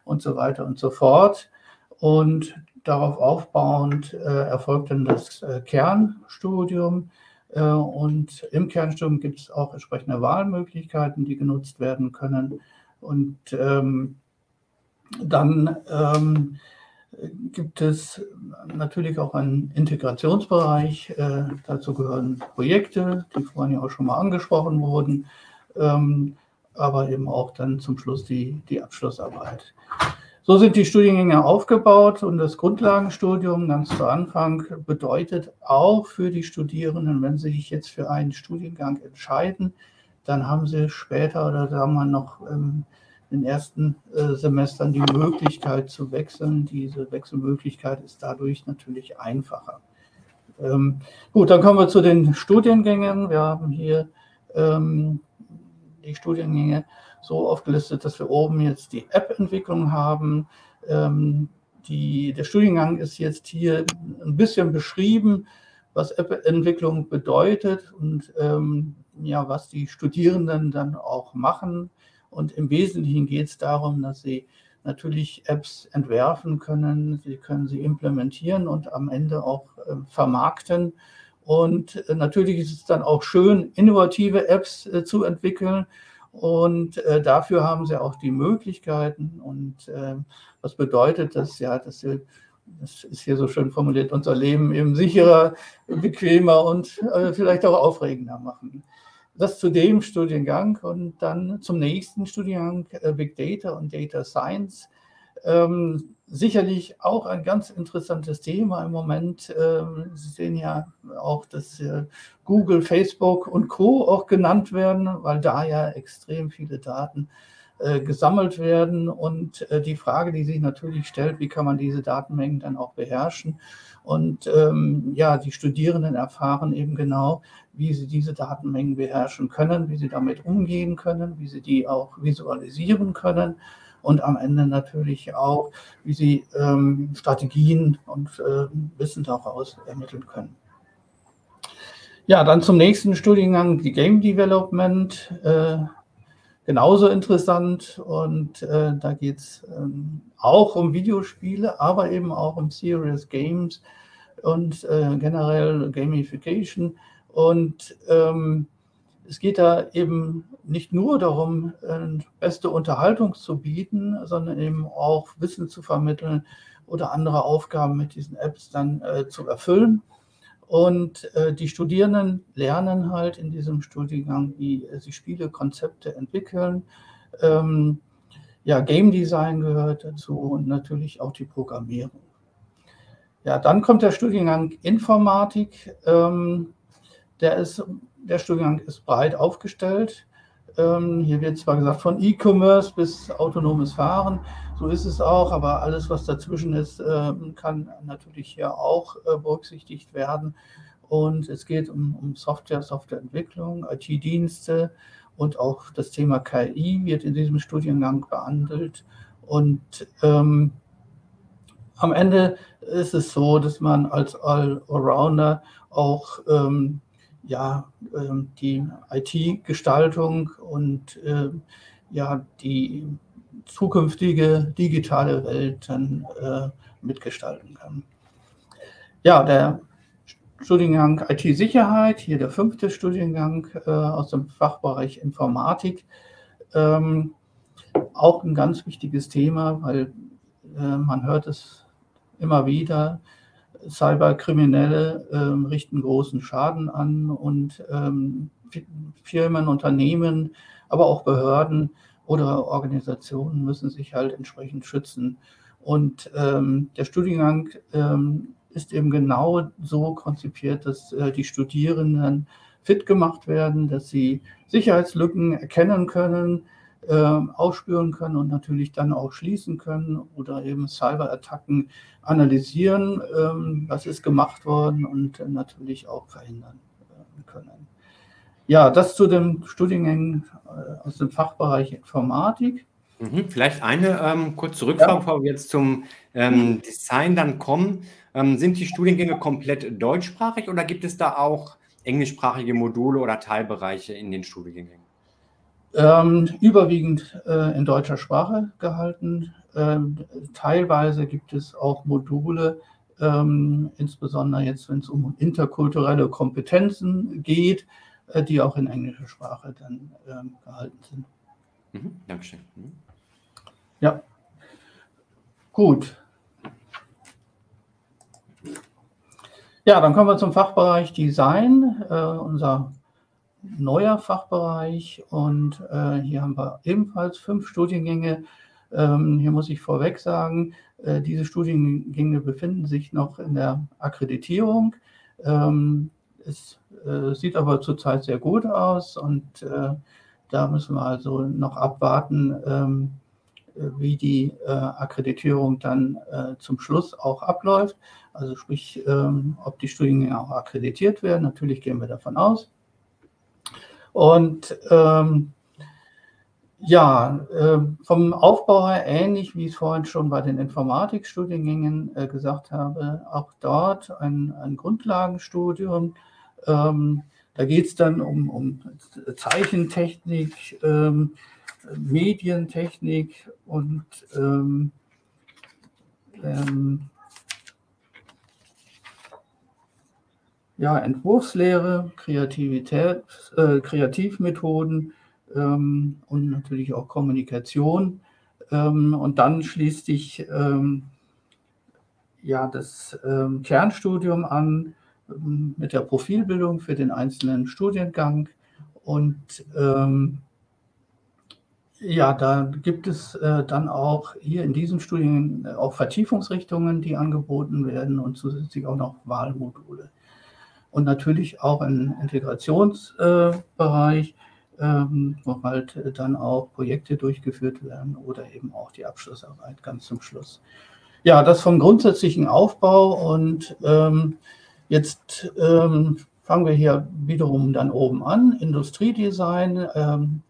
und so weiter und so fort. Und darauf aufbauend äh, erfolgt dann das äh, Kernstudium äh, und im Kernstudium gibt es auch entsprechende Wahlmöglichkeiten, die genutzt werden können. Und ähm, dann ähm, gibt es natürlich auch einen Integrationsbereich. Äh, dazu gehören Projekte, die vorhin ja auch schon mal angesprochen wurden, ähm, aber eben auch dann zum Schluss die, die Abschlussarbeit. So sind die Studiengänge aufgebaut und das Grundlagenstudium ganz zu Anfang bedeutet auch für die Studierenden, wenn sie sich jetzt für einen Studiengang entscheiden, dann haben sie später oder sagen wir noch in den ersten äh, Semestern die Möglichkeit zu wechseln. Diese Wechselmöglichkeit ist dadurch natürlich einfacher. Ähm, gut, dann kommen wir zu den Studiengängen. Wir haben hier ähm, die Studiengänge so aufgelistet, dass wir oben jetzt die App-Entwicklung haben. Ähm, die, der Studiengang ist jetzt hier ein bisschen beschrieben, was App-Entwicklung bedeutet und ähm, ja, was die Studierenden dann auch machen. Und im Wesentlichen geht es darum, dass sie natürlich Apps entwerfen können, sie können sie implementieren und am Ende auch äh, vermarkten. Und äh, natürlich ist es dann auch schön, innovative Apps äh, zu entwickeln. Und äh, dafür haben sie auch die Möglichkeiten. Und äh, was bedeutet das? Ja, dass sie das ist hier so schön formuliert, unser Leben eben sicherer, bequemer und äh, vielleicht auch aufregender machen. Das zu dem Studiengang und dann zum nächsten Studiengang äh, Big Data und Data Science. Ähm, sicherlich auch ein ganz interessantes Thema im Moment. Ähm, Sie sehen ja auch, dass äh, Google, Facebook und Co. auch genannt werden, weil da ja extrem viele Daten äh, gesammelt werden. Und äh, die Frage, die sich natürlich stellt, wie kann man diese Datenmengen dann auch beherrschen? Und ähm, ja, die Studierenden erfahren eben genau, wie sie diese Datenmengen beherrschen können, wie sie damit umgehen können, wie sie die auch visualisieren können und am Ende natürlich auch, wie sie ähm, Strategien und äh, Wissen daraus ermitteln können. Ja, dann zum nächsten Studiengang, die Game Development. Äh, genauso interessant und äh, da geht es ähm, auch um Videospiele, aber eben auch um Serious Games und äh, generell Gamification. Und ähm, es geht da eben nicht nur darum, äh, beste Unterhaltung zu bieten, sondern eben auch Wissen zu vermitteln oder andere Aufgaben mit diesen Apps dann äh, zu erfüllen. Und äh, die Studierenden lernen halt in diesem Studiengang, wie sie Spielekonzepte entwickeln. Ähm, ja, Game Design gehört dazu und natürlich auch die Programmierung. Ja, dann kommt der Studiengang Informatik. Ähm, der, ist, der Studiengang ist breit aufgestellt. Ähm, hier wird zwar gesagt von E-Commerce bis autonomes Fahren, so ist es auch, aber alles, was dazwischen ist, ähm, kann natürlich hier auch äh, berücksichtigt werden. Und es geht um, um Software, Softwareentwicklung, IT-Dienste und auch das Thema KI wird in diesem Studiengang behandelt. Und ähm, am Ende ist es so, dass man als Allrounder auch ähm, ja, ähm, die IT-Gestaltung und äh, ja, die zukünftige digitale Welt dann äh, mitgestalten kann. Ja, der Studiengang IT-Sicherheit, hier der fünfte Studiengang äh, aus dem Fachbereich Informatik. Ähm, auch ein ganz wichtiges Thema, weil äh, man hört es immer wieder, Cyberkriminelle äh, richten großen Schaden an und ähm, Firmen, Unternehmen, aber auch Behörden oder Organisationen müssen sich halt entsprechend schützen. Und ähm, der Studiengang ähm, ist eben genau so konzipiert, dass äh, die Studierenden fit gemacht werden, dass sie Sicherheitslücken erkennen können, äh, aufspüren können und natürlich dann auch schließen können oder eben Cyberattacken analysieren, ähm, was ist gemacht worden und äh, natürlich auch verhindern äh, können. Ja, das zu den Studiengängen äh, aus dem Fachbereich Informatik. Mhm, vielleicht eine ähm, kurze Rückfrage, ja. bevor wir jetzt zum ähm, Design dann kommen. Ähm, sind die Studiengänge komplett deutschsprachig oder gibt es da auch englischsprachige Module oder Teilbereiche in den Studiengängen? Ähm, überwiegend äh, in deutscher Sprache gehalten. Ähm, teilweise gibt es auch Module, ähm, insbesondere jetzt, wenn es um interkulturelle Kompetenzen geht, die auch in englischer Sprache dann ähm, gehalten sind. Mhm, Dankeschön. Mhm. Ja. Gut. Ja, dann kommen wir zum Fachbereich Design, äh, unser neuer Fachbereich. Und äh, hier haben wir ebenfalls fünf Studiengänge. Ähm, hier muss ich vorweg sagen, äh, diese Studiengänge befinden sich noch in der Akkreditierung. Ähm, es äh, sieht aber zurzeit sehr gut aus und äh, da müssen wir also noch abwarten, ähm, wie die äh, Akkreditierung dann äh, zum Schluss auch abläuft. Also sprich, ähm, ob die Studiengänge auch akkreditiert werden. Natürlich gehen wir davon aus. Und ähm, Ja, äh, vom Aufbau her ähnlich, wie ich es vorhin schon bei den Informatikstudiengängen äh, gesagt habe, auch dort ein, ein Grundlagenstudium. Ähm, da geht es dann um, um Zeichentechnik, ähm, Medientechnik und ähm, ähm, ja, Entwurfslehre, Kreativität, äh, Kreativmethoden ähm, und natürlich auch Kommunikation. Ähm, und dann schließt sich ja das Kernstudium an mit der Profilbildung für den einzelnen Studiengang. Und ähm, ja, da gibt es äh, dann auch hier in diesem Studiengang auch Vertiefungsrichtungen, die angeboten werden und zusätzlich auch noch Wahlmodule. Und natürlich auch ein Integrationsbereich, äh, ähm, wo halt äh, dann auch Projekte durchgeführt werden oder eben auch die Abschlussarbeit ganz zum Schluss. Ja, das vom grundsätzlichen Aufbau und ähm, jetzt ähm, fangen wir hier wiederum dann oben an. Industriedesign, ähm,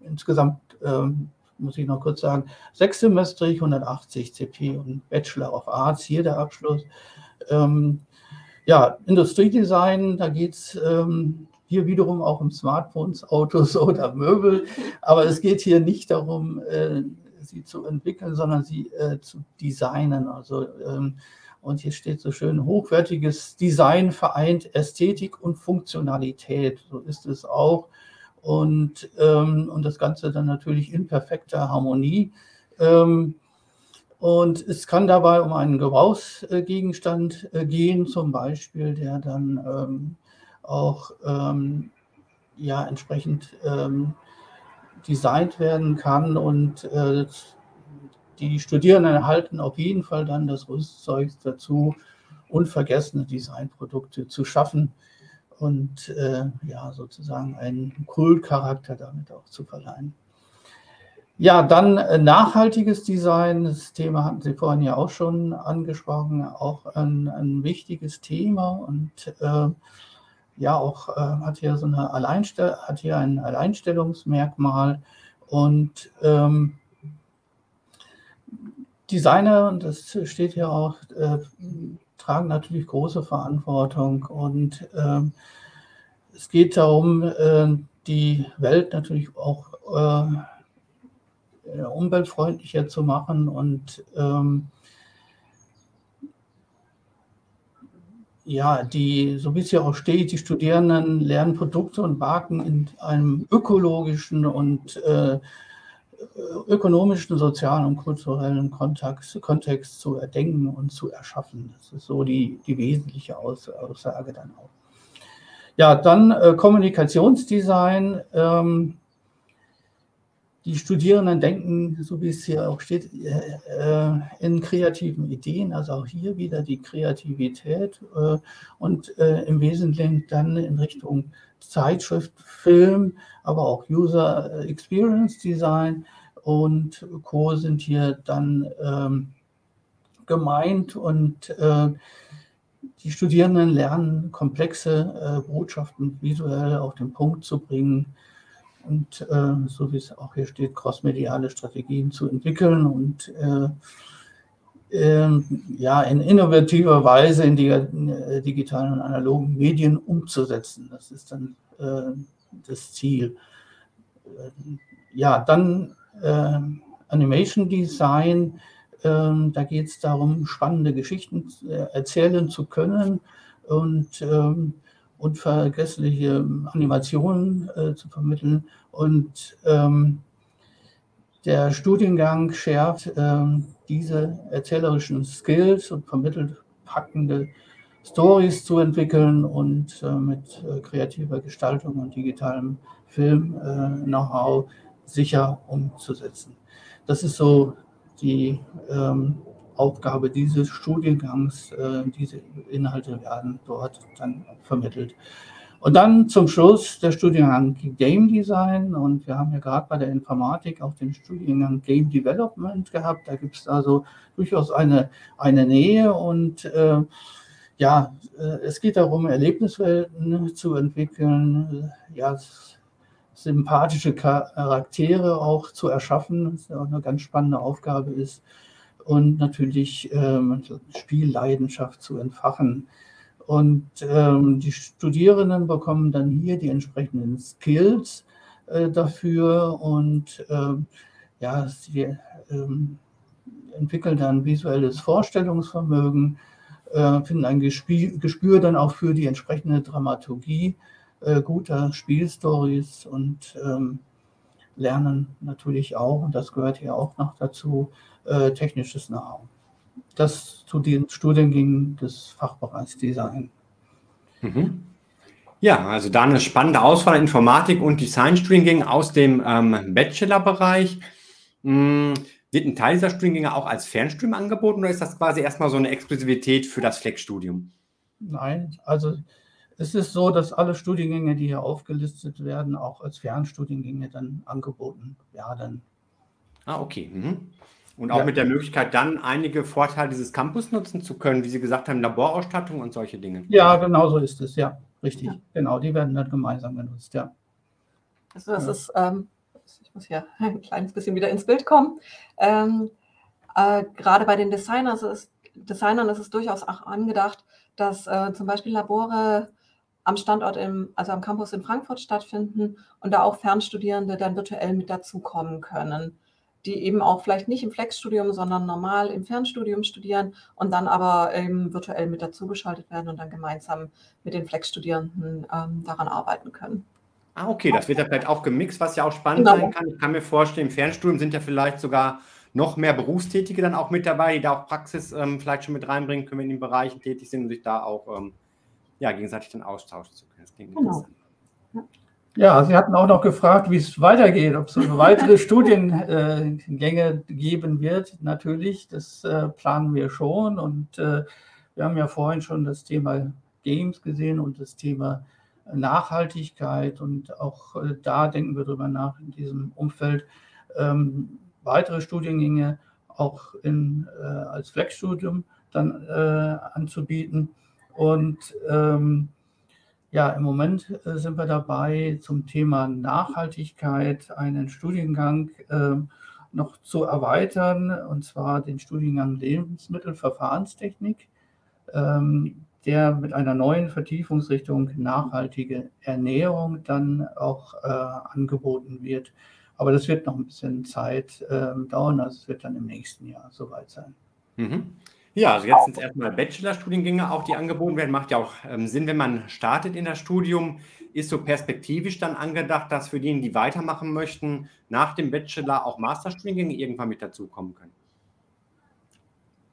insgesamt ähm, muss ich noch kurz sagen, sechs Semester, 180 CP und Bachelor of Arts, hier der Abschluss. Ähm, ja, Industriedesign, da geht es ähm, hier wiederum auch um Smartphones, Autos (laughs) oder Möbel. Aber es geht hier nicht darum, äh, sie zu entwickeln, sondern sie äh, zu designen. Also, ähm, und hier steht so schön, hochwertiges Design vereint Ästhetik und Funktionalität. So ist es auch. Und, ähm, und das Ganze dann natürlich in perfekter Harmonie. Ähm, und es kann dabei um einen Gebrauchsgegenstand äh, gehen, zum Beispiel, der dann ähm, auch ähm, ja, entsprechend ähm, designt werden kann und äh, die Studierenden erhalten auf jeden Fall dann das Rüstzeug dazu, unvergessene Designprodukte zu schaffen und äh, ja, sozusagen einen Kultcharakter damit auch zu verleihen. Ja, dann äh, nachhaltiges Design. Das Thema hatten Sie vorhin ja auch schon angesprochen, auch ein, ein wichtiges Thema und äh, ja auch äh, hat hier so eine Alleinstell hat hier ein Alleinstellungsmerkmal und ähm, Designer, und das steht hier auch, äh, tragen natürlich große Verantwortung. Und äh, es geht darum, äh, die Welt natürlich auch äh, umweltfreundlicher zu machen und ähm, ja, die, so wie es ja auch steht, die Studierenden lernen Produkte und Marken in einem ökologischen und äh, ökonomischen, sozialen und kulturellen Kontext, Kontext zu erdenken und zu erschaffen. Das ist so die, die wesentliche Aussage dann auch. Ja, dann äh, Kommunikationsdesign. Ähm, die Studierenden denken, so wie es hier auch steht, äh, in kreativen Ideen, also auch hier wieder die Kreativität äh, und äh, im Wesentlichen dann in Richtung Zeitschrift, Film, aber auch User Experience Design und Co. sind hier dann ähm, gemeint und die Studierenden lernen komplexe Botschaften visuell auf den Punkt zu bringen und äh, so wie es auch hier steht, crossmediale Strategien zu entwickeln und äh, äh, ja, in innovativer Weise in die äh, digitalen und analogen Medien umzusetzen. Das ist dann äh, das Ziel. Äh, ja, dann Animation Design. Ähm, da geht es darum, spannende Geschichten erzählen zu können und ähm, unvergessliche Animationen äh, zu vermitteln. Und ähm, der Studiengang schärft ähm, diese erzählerischen Skills und vermittelt packende Stories zu entwickeln und äh, mit äh, kreativer Gestaltung und digitalem Film-Know-how äh, sicher umzusetzen. Das ist so die ähm, Aufgabe dieses Studiengangs. Äh, diese Inhalte werden dort dann vermittelt. Und dann zum Schluss der Studiengang Game Design. Und wir haben ja gerade bei der Informatik auch den Studiengang Game Development gehabt. Da gibt es also durchaus eine, eine Nähe. Und äh, ja, äh, es geht darum, Erlebniswelten zu entwickeln. Ja, sympathische Charaktere auch zu erschaffen, was ja auch eine ganz spannende Aufgabe ist. Und natürlich ähm, Spielleidenschaft zu entfachen. Und ähm, die Studierenden bekommen dann hier die entsprechenden Skills äh, dafür und ähm, ja, sie ähm, entwickeln dann visuelles Vorstellungsvermögen, äh, finden ein Gespür, Gespür, dann auch für die entsprechende Dramaturgie äh, guter Spielstories und ähm, lernen natürlich auch, und das gehört hier auch noch dazu, äh, technisches Know-how. Das zu den Studiengängen des Fachbereichs Design. Mhm. Ja, also da eine spannende Auswahl Informatik und Design-Studiengänge aus dem ähm, Bachelor-Bereich. Hm, wird ein Teil dieser Studiengänge auch als Fernstudium angeboten oder ist das quasi erstmal so eine Exklusivität für das Flex-Studium? Nein, also es ist so, dass alle Studiengänge, die hier aufgelistet werden, auch als Fernstudiengänge dann angeboten werden. Ah, okay. Mhm. Und auch ja. mit der Möglichkeit, dann einige Vorteile dieses Campus nutzen zu können, wie Sie gesagt haben, Laborausstattung und solche Dinge. Ja, genau so ist es, ja. Richtig. Ja. Genau, die werden dann gemeinsam genutzt, ja. Also das ja. ist, ähm, ich muss hier (laughs) ein kleines bisschen wieder ins Bild kommen. Ähm, äh, gerade bei den Designers ist, Designern ist es durchaus auch angedacht, dass äh, zum Beispiel Labore am Standort im, also am Campus in Frankfurt stattfinden und da auch Fernstudierende dann virtuell mit dazukommen können, die eben auch vielleicht nicht im Flex-Studium, sondern normal im Fernstudium studieren und dann aber eben virtuell mit dazugeschaltet werden und dann gemeinsam mit den Flex-Studierenden ähm, daran arbeiten können. Ah, okay, das wird ja vielleicht auch gemixt, was ja auch spannend genau. sein kann. Ich kann mir vorstellen, im Fernstudium sind ja vielleicht sogar noch mehr Berufstätige dann auch mit dabei, die da auch Praxis ähm, vielleicht schon mit reinbringen können, in den Bereichen tätig sind und sich da auch ähm, ja, gegenseitig dann austauschen zu können. Das klingt genau. interessant. Ja, Sie hatten auch noch gefragt, wie es weitergeht, ob es weitere (laughs) Studiengänge geben wird. Natürlich, das äh, planen wir schon. Und äh, wir haben ja vorhin schon das Thema Games gesehen und das Thema Nachhaltigkeit. Und auch äh, da denken wir darüber nach, in diesem Umfeld ähm, weitere Studiengänge auch in, als Flexstudium dann anzubieten. Und ähm, ja, im Moment äh, sind wir dabei, zum Thema Nachhaltigkeit einen Studiengang äh, noch zu erweitern, und zwar den Studiengang Lebensmittelverfahrenstechnik, ähm, der mit einer neuen Vertiefungsrichtung nachhaltige Ernährung dann auch äh, angeboten wird. Aber das wird noch ein bisschen Zeit ähm, dauern, also es wird dann im nächsten Jahr soweit sein. Mhm. Ja, also jetzt sind es erstmal Bachelorstudiengänge auch, die angeboten werden. Macht ja auch ähm, Sinn, wenn man startet in das Studium. Ist so perspektivisch dann angedacht, dass für diejenigen, die weitermachen möchten, nach dem Bachelor auch Masterstudiengänge irgendwann mit dazukommen können?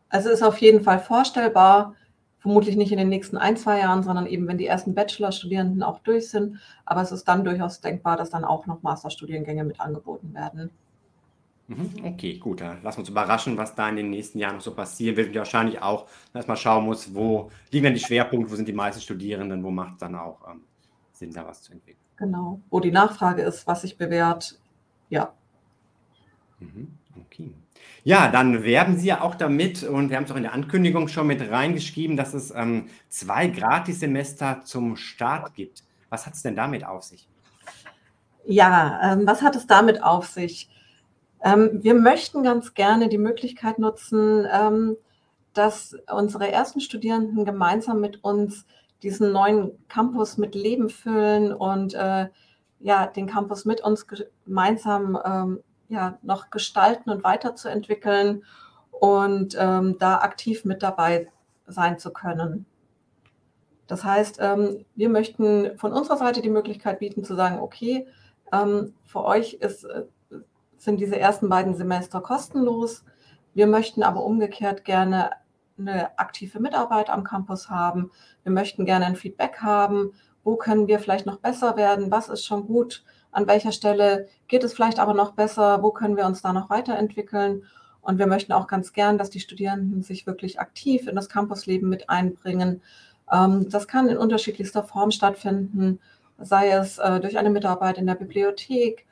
Also ist auf jeden Fall vorstellbar, vermutlich nicht in den nächsten ein, zwei Jahren, sondern eben, wenn die ersten Bachelorstudierenden auch durch sind. Aber es ist dann durchaus denkbar, dass dann auch noch Masterstudiengänge mit angeboten werden. Mhm, okay, gut. Dann lassen wir uns überraschen, was da in den nächsten Jahren noch so passieren wird. Und wahrscheinlich auch erstmal schauen muss, wo liegen dann die Schwerpunkte, wo sind die meisten Studierenden, wo macht es dann auch ähm, Sinn, da was zu entwickeln. Genau, wo die Nachfrage ist, was sich bewährt. Ja. Mhm, okay. Ja, dann werben Sie ja auch damit, und wir haben es auch in der Ankündigung schon mit reingeschrieben, dass es ähm, zwei Gratissemester zum Start gibt. Was hat es denn damit auf sich? Ja, ähm, was hat es damit auf sich? Ähm, wir möchten ganz gerne die Möglichkeit nutzen, ähm, dass unsere ersten Studierenden gemeinsam mit uns diesen neuen Campus mit Leben füllen und äh, ja, den Campus mit uns gemeinsam ähm, ja, noch gestalten und weiterzuentwickeln und ähm, da aktiv mit dabei sein zu können. Das heißt, ähm, wir möchten von unserer Seite die Möglichkeit bieten zu sagen, okay, ähm, für euch ist äh, sind diese ersten beiden Semester kostenlos. Wir möchten aber umgekehrt gerne eine aktive Mitarbeit am Campus haben. Wir möchten gerne ein Feedback haben. Wo können wir vielleicht noch besser werden? Was ist schon gut? An welcher Stelle geht es vielleicht aber noch besser? Wo können wir uns da noch weiterentwickeln? Und wir möchten auch ganz gern, dass die Studierenden sich wirklich aktiv in das Campusleben mit einbringen. Ähm, das kann in unterschiedlichster Form stattfinden, sei es äh, durch eine Mitarbeit in der Bibliothek,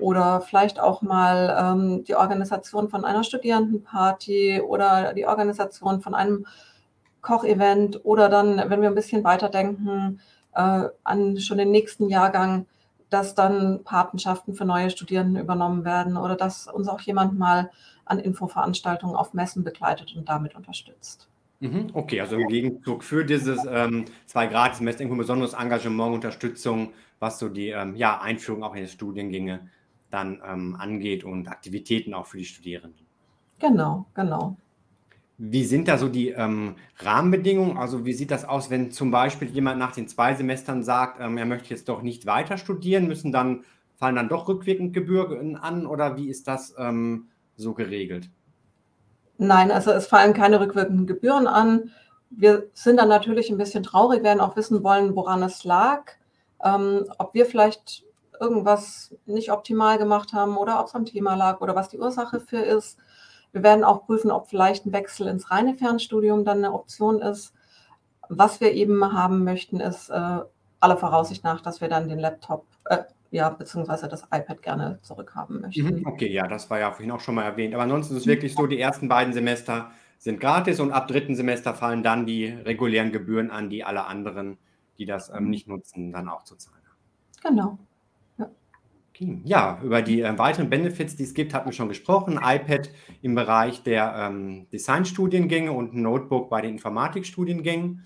oder vielleicht auch mal ähm, die Organisation von einer Studierendenparty oder die Organisation von einem Kochevent oder dann, wenn wir ein bisschen weiterdenken, äh, an schon den nächsten Jahrgang, dass dann Patenschaften für neue Studierende übernommen werden oder dass uns auch jemand mal an Infoveranstaltungen auf Messen begleitet und damit unterstützt. Mhm, okay, also im Gegenzug für dieses ähm, zwei Gratis-Semester ein besonderes Engagement, Unterstützung, was so die ähm, ja, Einführung auch in die Studiengänge dann ähm, angeht und Aktivitäten auch für die Studierenden. Genau, genau. Wie sind da so die ähm, Rahmenbedingungen? Also wie sieht das aus, wenn zum Beispiel jemand nach den zwei Semestern sagt, ähm, er möchte jetzt doch nicht weiter studieren, müssen dann, fallen dann doch rückwirkend Gebühren an oder wie ist das ähm, so geregelt? Nein, also es fallen keine rückwirkenden Gebühren an. Wir sind dann natürlich ein bisschen traurig, werden auch wissen wollen, woran es lag, ähm, ob wir vielleicht irgendwas nicht optimal gemacht haben oder ob es am Thema lag oder was die Ursache für ist. Wir werden auch prüfen, ob vielleicht ein Wechsel ins reine Fernstudium dann eine Option ist. Was wir eben haben möchten, ist äh, aller Voraussicht nach, dass wir dann den Laptop, äh, ja, beziehungsweise das iPad gerne zurückhaben möchten. Mhm, okay, ja, das war ja vorhin auch schon mal erwähnt. Aber ansonsten ist es wirklich so, die ersten beiden Semester sind gratis und ab dritten Semester fallen dann die regulären Gebühren an, die alle anderen, die das ähm, nicht nutzen, dann auch zu zahlen. Genau. Ja, über die äh, weiteren Benefits, die es gibt, hatten wir schon gesprochen. iPad im Bereich der ähm, Designstudiengänge und Notebook bei den Informatikstudiengängen.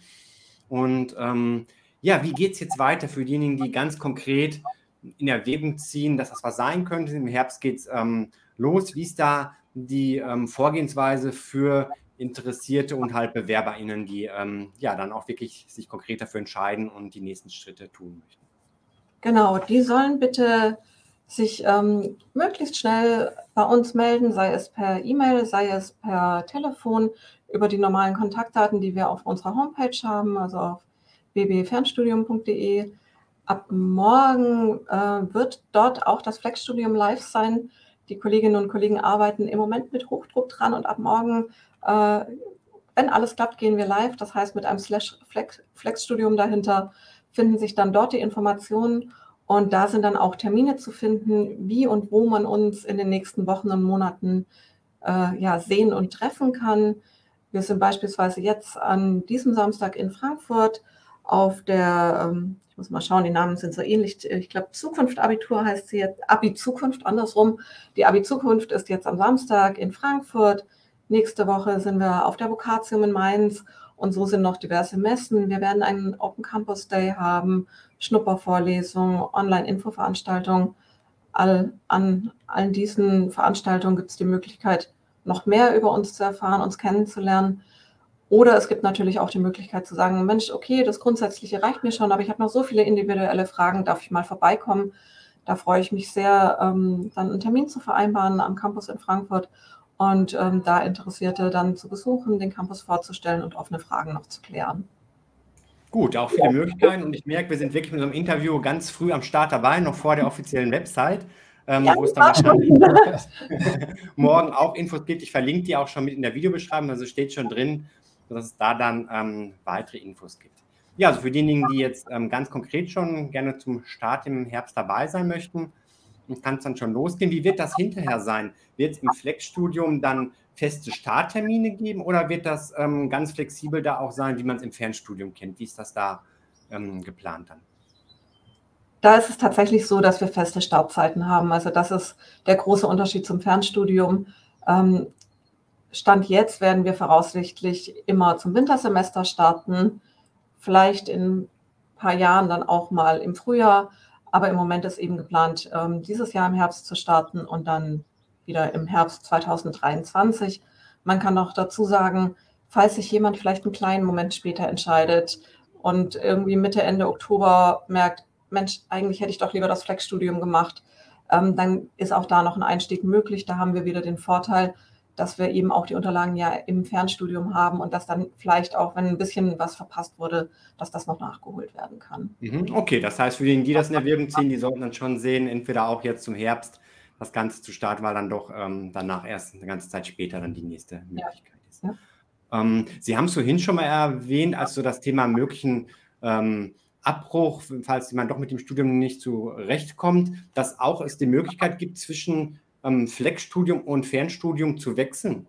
Und ähm, ja, wie geht es jetzt weiter für diejenigen, die ganz konkret in Erwägung ziehen, dass das was sein könnte? Im Herbst geht es ähm, los. Wie ist da die ähm, Vorgehensweise für Interessierte und halt BewerberInnen, die ähm, ja dann auch wirklich sich konkret dafür entscheiden und die nächsten Schritte tun möchten? Genau, die sollen bitte sich ähm, möglichst schnell bei uns melden, sei es per E-Mail, sei es per Telefon, über die normalen Kontaktdaten, die wir auf unserer Homepage haben, also auf bbfernstudium.de. Ab morgen äh, wird dort auch das Flexstudium live sein. Die Kolleginnen und Kollegen arbeiten im Moment mit Hochdruck dran und ab morgen, äh, wenn alles klappt, gehen wir live. Das heißt, mit einem Slash Flex, Flexstudium dahinter finden sich dann dort die Informationen und da sind dann auch Termine zu finden, wie und wo man uns in den nächsten Wochen und Monaten äh, ja, sehen und treffen kann. Wir sind beispielsweise jetzt an diesem Samstag in Frankfurt auf der, ähm, ich muss mal schauen, die Namen sind so ähnlich, ich glaube Zukunft Abitur heißt sie jetzt, Abi Zukunft andersrum. Die Abi Zukunft ist jetzt am Samstag in Frankfurt. Nächste Woche sind wir auf der Vokatium in Mainz und so sind noch diverse Messen. Wir werden einen Open Campus Day haben Schnuppervorlesungen, Online-Infoveranstaltungen. All, an all diesen Veranstaltungen gibt es die Möglichkeit, noch mehr über uns zu erfahren, uns kennenzulernen. Oder es gibt natürlich auch die Möglichkeit zu sagen, Mensch, okay, das Grundsätzliche reicht mir schon, aber ich habe noch so viele individuelle Fragen, darf ich mal vorbeikommen? Da freue ich mich sehr, ähm, dann einen Termin zu vereinbaren am Campus in Frankfurt und ähm, da Interessierte dann zu besuchen, den Campus vorzustellen und offene Fragen noch zu klären. Gut, auch viele Möglichkeiten und ich merke, wir sind wirklich mit so einem Interview ganz früh am Start dabei, noch vor der offiziellen Website, ähm, ja, wo es dann wahrscheinlich (laughs) morgen auch Infos gibt. Ich verlinke die auch schon mit in der Videobeschreibung, also steht schon drin, dass es da dann ähm, weitere Infos gibt. Ja, also für diejenigen, die jetzt ähm, ganz konkret schon gerne zum Start im Herbst dabei sein möchten, kann es dann schon losgehen. Wie wird das hinterher sein? Wird es im Flex-Studium dann feste Starttermine geben oder wird das ähm, ganz flexibel da auch sein, wie man es im Fernstudium kennt? Wie ist das da ähm, geplant dann? Da ist es tatsächlich so, dass wir feste Startzeiten haben. Also das ist der große Unterschied zum Fernstudium. Ähm, Stand jetzt werden wir voraussichtlich immer zum Wintersemester starten, vielleicht in ein paar Jahren dann auch mal im Frühjahr. Aber im Moment ist eben geplant, ähm, dieses Jahr im Herbst zu starten und dann wieder im Herbst 2023. Man kann noch dazu sagen, falls sich jemand vielleicht einen kleinen Moment später entscheidet und irgendwie Mitte, Ende Oktober merkt, Mensch, eigentlich hätte ich doch lieber das Flex-Studium gemacht, ähm, dann ist auch da noch ein Einstieg möglich. Da haben wir wieder den Vorteil, dass wir eben auch die Unterlagen ja im Fernstudium haben und dass dann vielleicht auch, wenn ein bisschen was verpasst wurde, dass das noch nachgeholt werden kann. Mhm, okay, das heißt, für diejenigen, die das in Erwägung ziehen, die sollten dann schon sehen, entweder auch jetzt zum Herbst das Ganze zu starten, weil dann doch ähm, danach erst eine ganze Zeit später dann die nächste Möglichkeit ja. ist. Ja. Ähm, Sie haben es vorhin schon mal erwähnt, als so das Thema möglichen ähm, Abbruch, falls jemand doch mit dem Studium nicht zurechtkommt, dass auch es die Möglichkeit gibt, zwischen ähm, Flex-Studium und Fernstudium zu wechseln.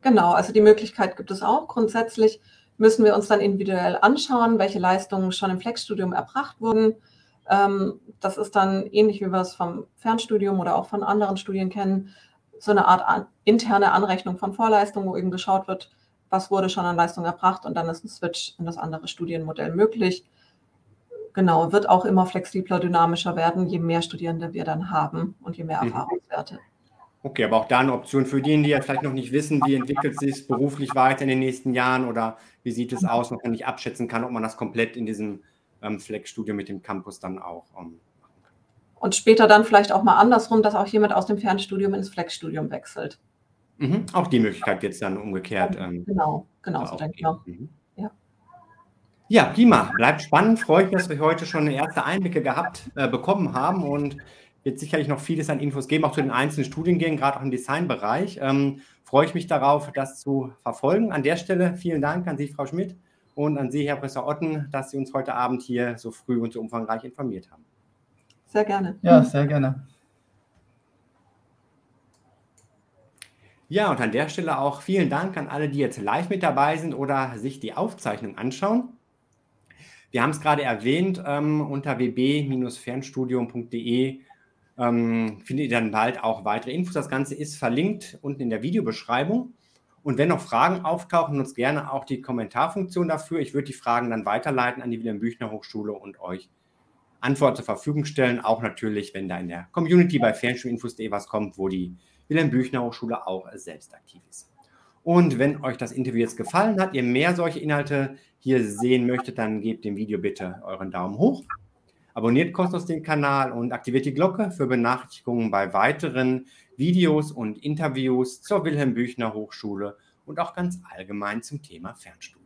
Genau, also die Möglichkeit gibt es auch. Grundsätzlich müssen wir uns dann individuell anschauen, welche Leistungen schon im Flex-Studium erbracht wurden Ähm, das ist dann ähnlich, wie wir es vom Fernstudium oder auch von anderen Studien kennen, so eine Art an, interne Anrechnung von Vorleistung, wo eben geschaut wird, was wurde schon an Leistung erbracht und dann ist ein Switch in das andere Studienmodell möglich. Genau, wird auch immer flexibler, dynamischer werden, je mehr Studierende wir dann haben und je mehr mhm. Erfahrungswerte. Okay, aber auch da eine Option für diejenigen, die ja vielleicht noch nicht wissen, wie entwickelt sich es beruflich weiter in den nächsten Jahren oder wie sieht es aus, noch nicht abschätzen kann, ob man das komplett in diesem ähm, Flex-Studio mit dem Campus dann auch ähm, und später dann vielleicht auch mal andersrum, dass auch jemand aus dem Fernstudium ins Flex-Studium wechselt. Mhm, auch die Möglichkeit jetzt dann umgekehrt. Ähm, genau, genau so denke ich auch. Mhm. Ja. prima. Bleibt spannend. Freue ich mich, dass wir heute schon erste Einblicke gehabt äh, bekommen haben und wird sicherlich noch vieles an Infos geben, auch zu den einzelnen Studiengängen, gerade auch im Designbereich. Ähm, freue ich mich darauf, das zu verfolgen. An der Stelle vielen Dank an Sie, Frau Schmidt, und an Sie, Herr Professor Otten, dass Sie uns heute Abend hier so früh und so umfangreich informiert haben. Sehr gerne. Ja, sehr gerne. Ja, und an der Stelle auch vielen Dank an alle, die jetzt live mit dabei sind oder sich die Aufzeichnung anschauen. Wir haben es gerade erwähnt, ähm, unter wb-fernstudium.de ähm, findet ihr dann bald auch weitere Infos. Das Ganze ist verlinkt unten in der Videobeschreibung. Und wenn noch Fragen auftauchen, nutzt gerne auch die Kommentarfunktion dafür. Ich würde die Fragen dann weiterleiten an die Wilhelm Büchner Hochschule und euch Antwort zur Verfügung stellen. Auch natürlich, wenn da in der Community bei Fernstuhlinfos.de was kommt, wo die Wilhelm Büchner Hochschule auch selbst aktiv ist. Und wenn euch das Interview jetzt gefallen hat, ihr mehr solche Inhalte hier sehen möchtet, dann gebt dem Video bitte euren Daumen hoch. Abonniert kostenlos den Kanal und aktiviert die Glocke für Benachrichtigungen bei weiteren Videos und Interviews zur Wilhelm Büchner Hochschule und auch ganz allgemein zum Thema Fernstudium.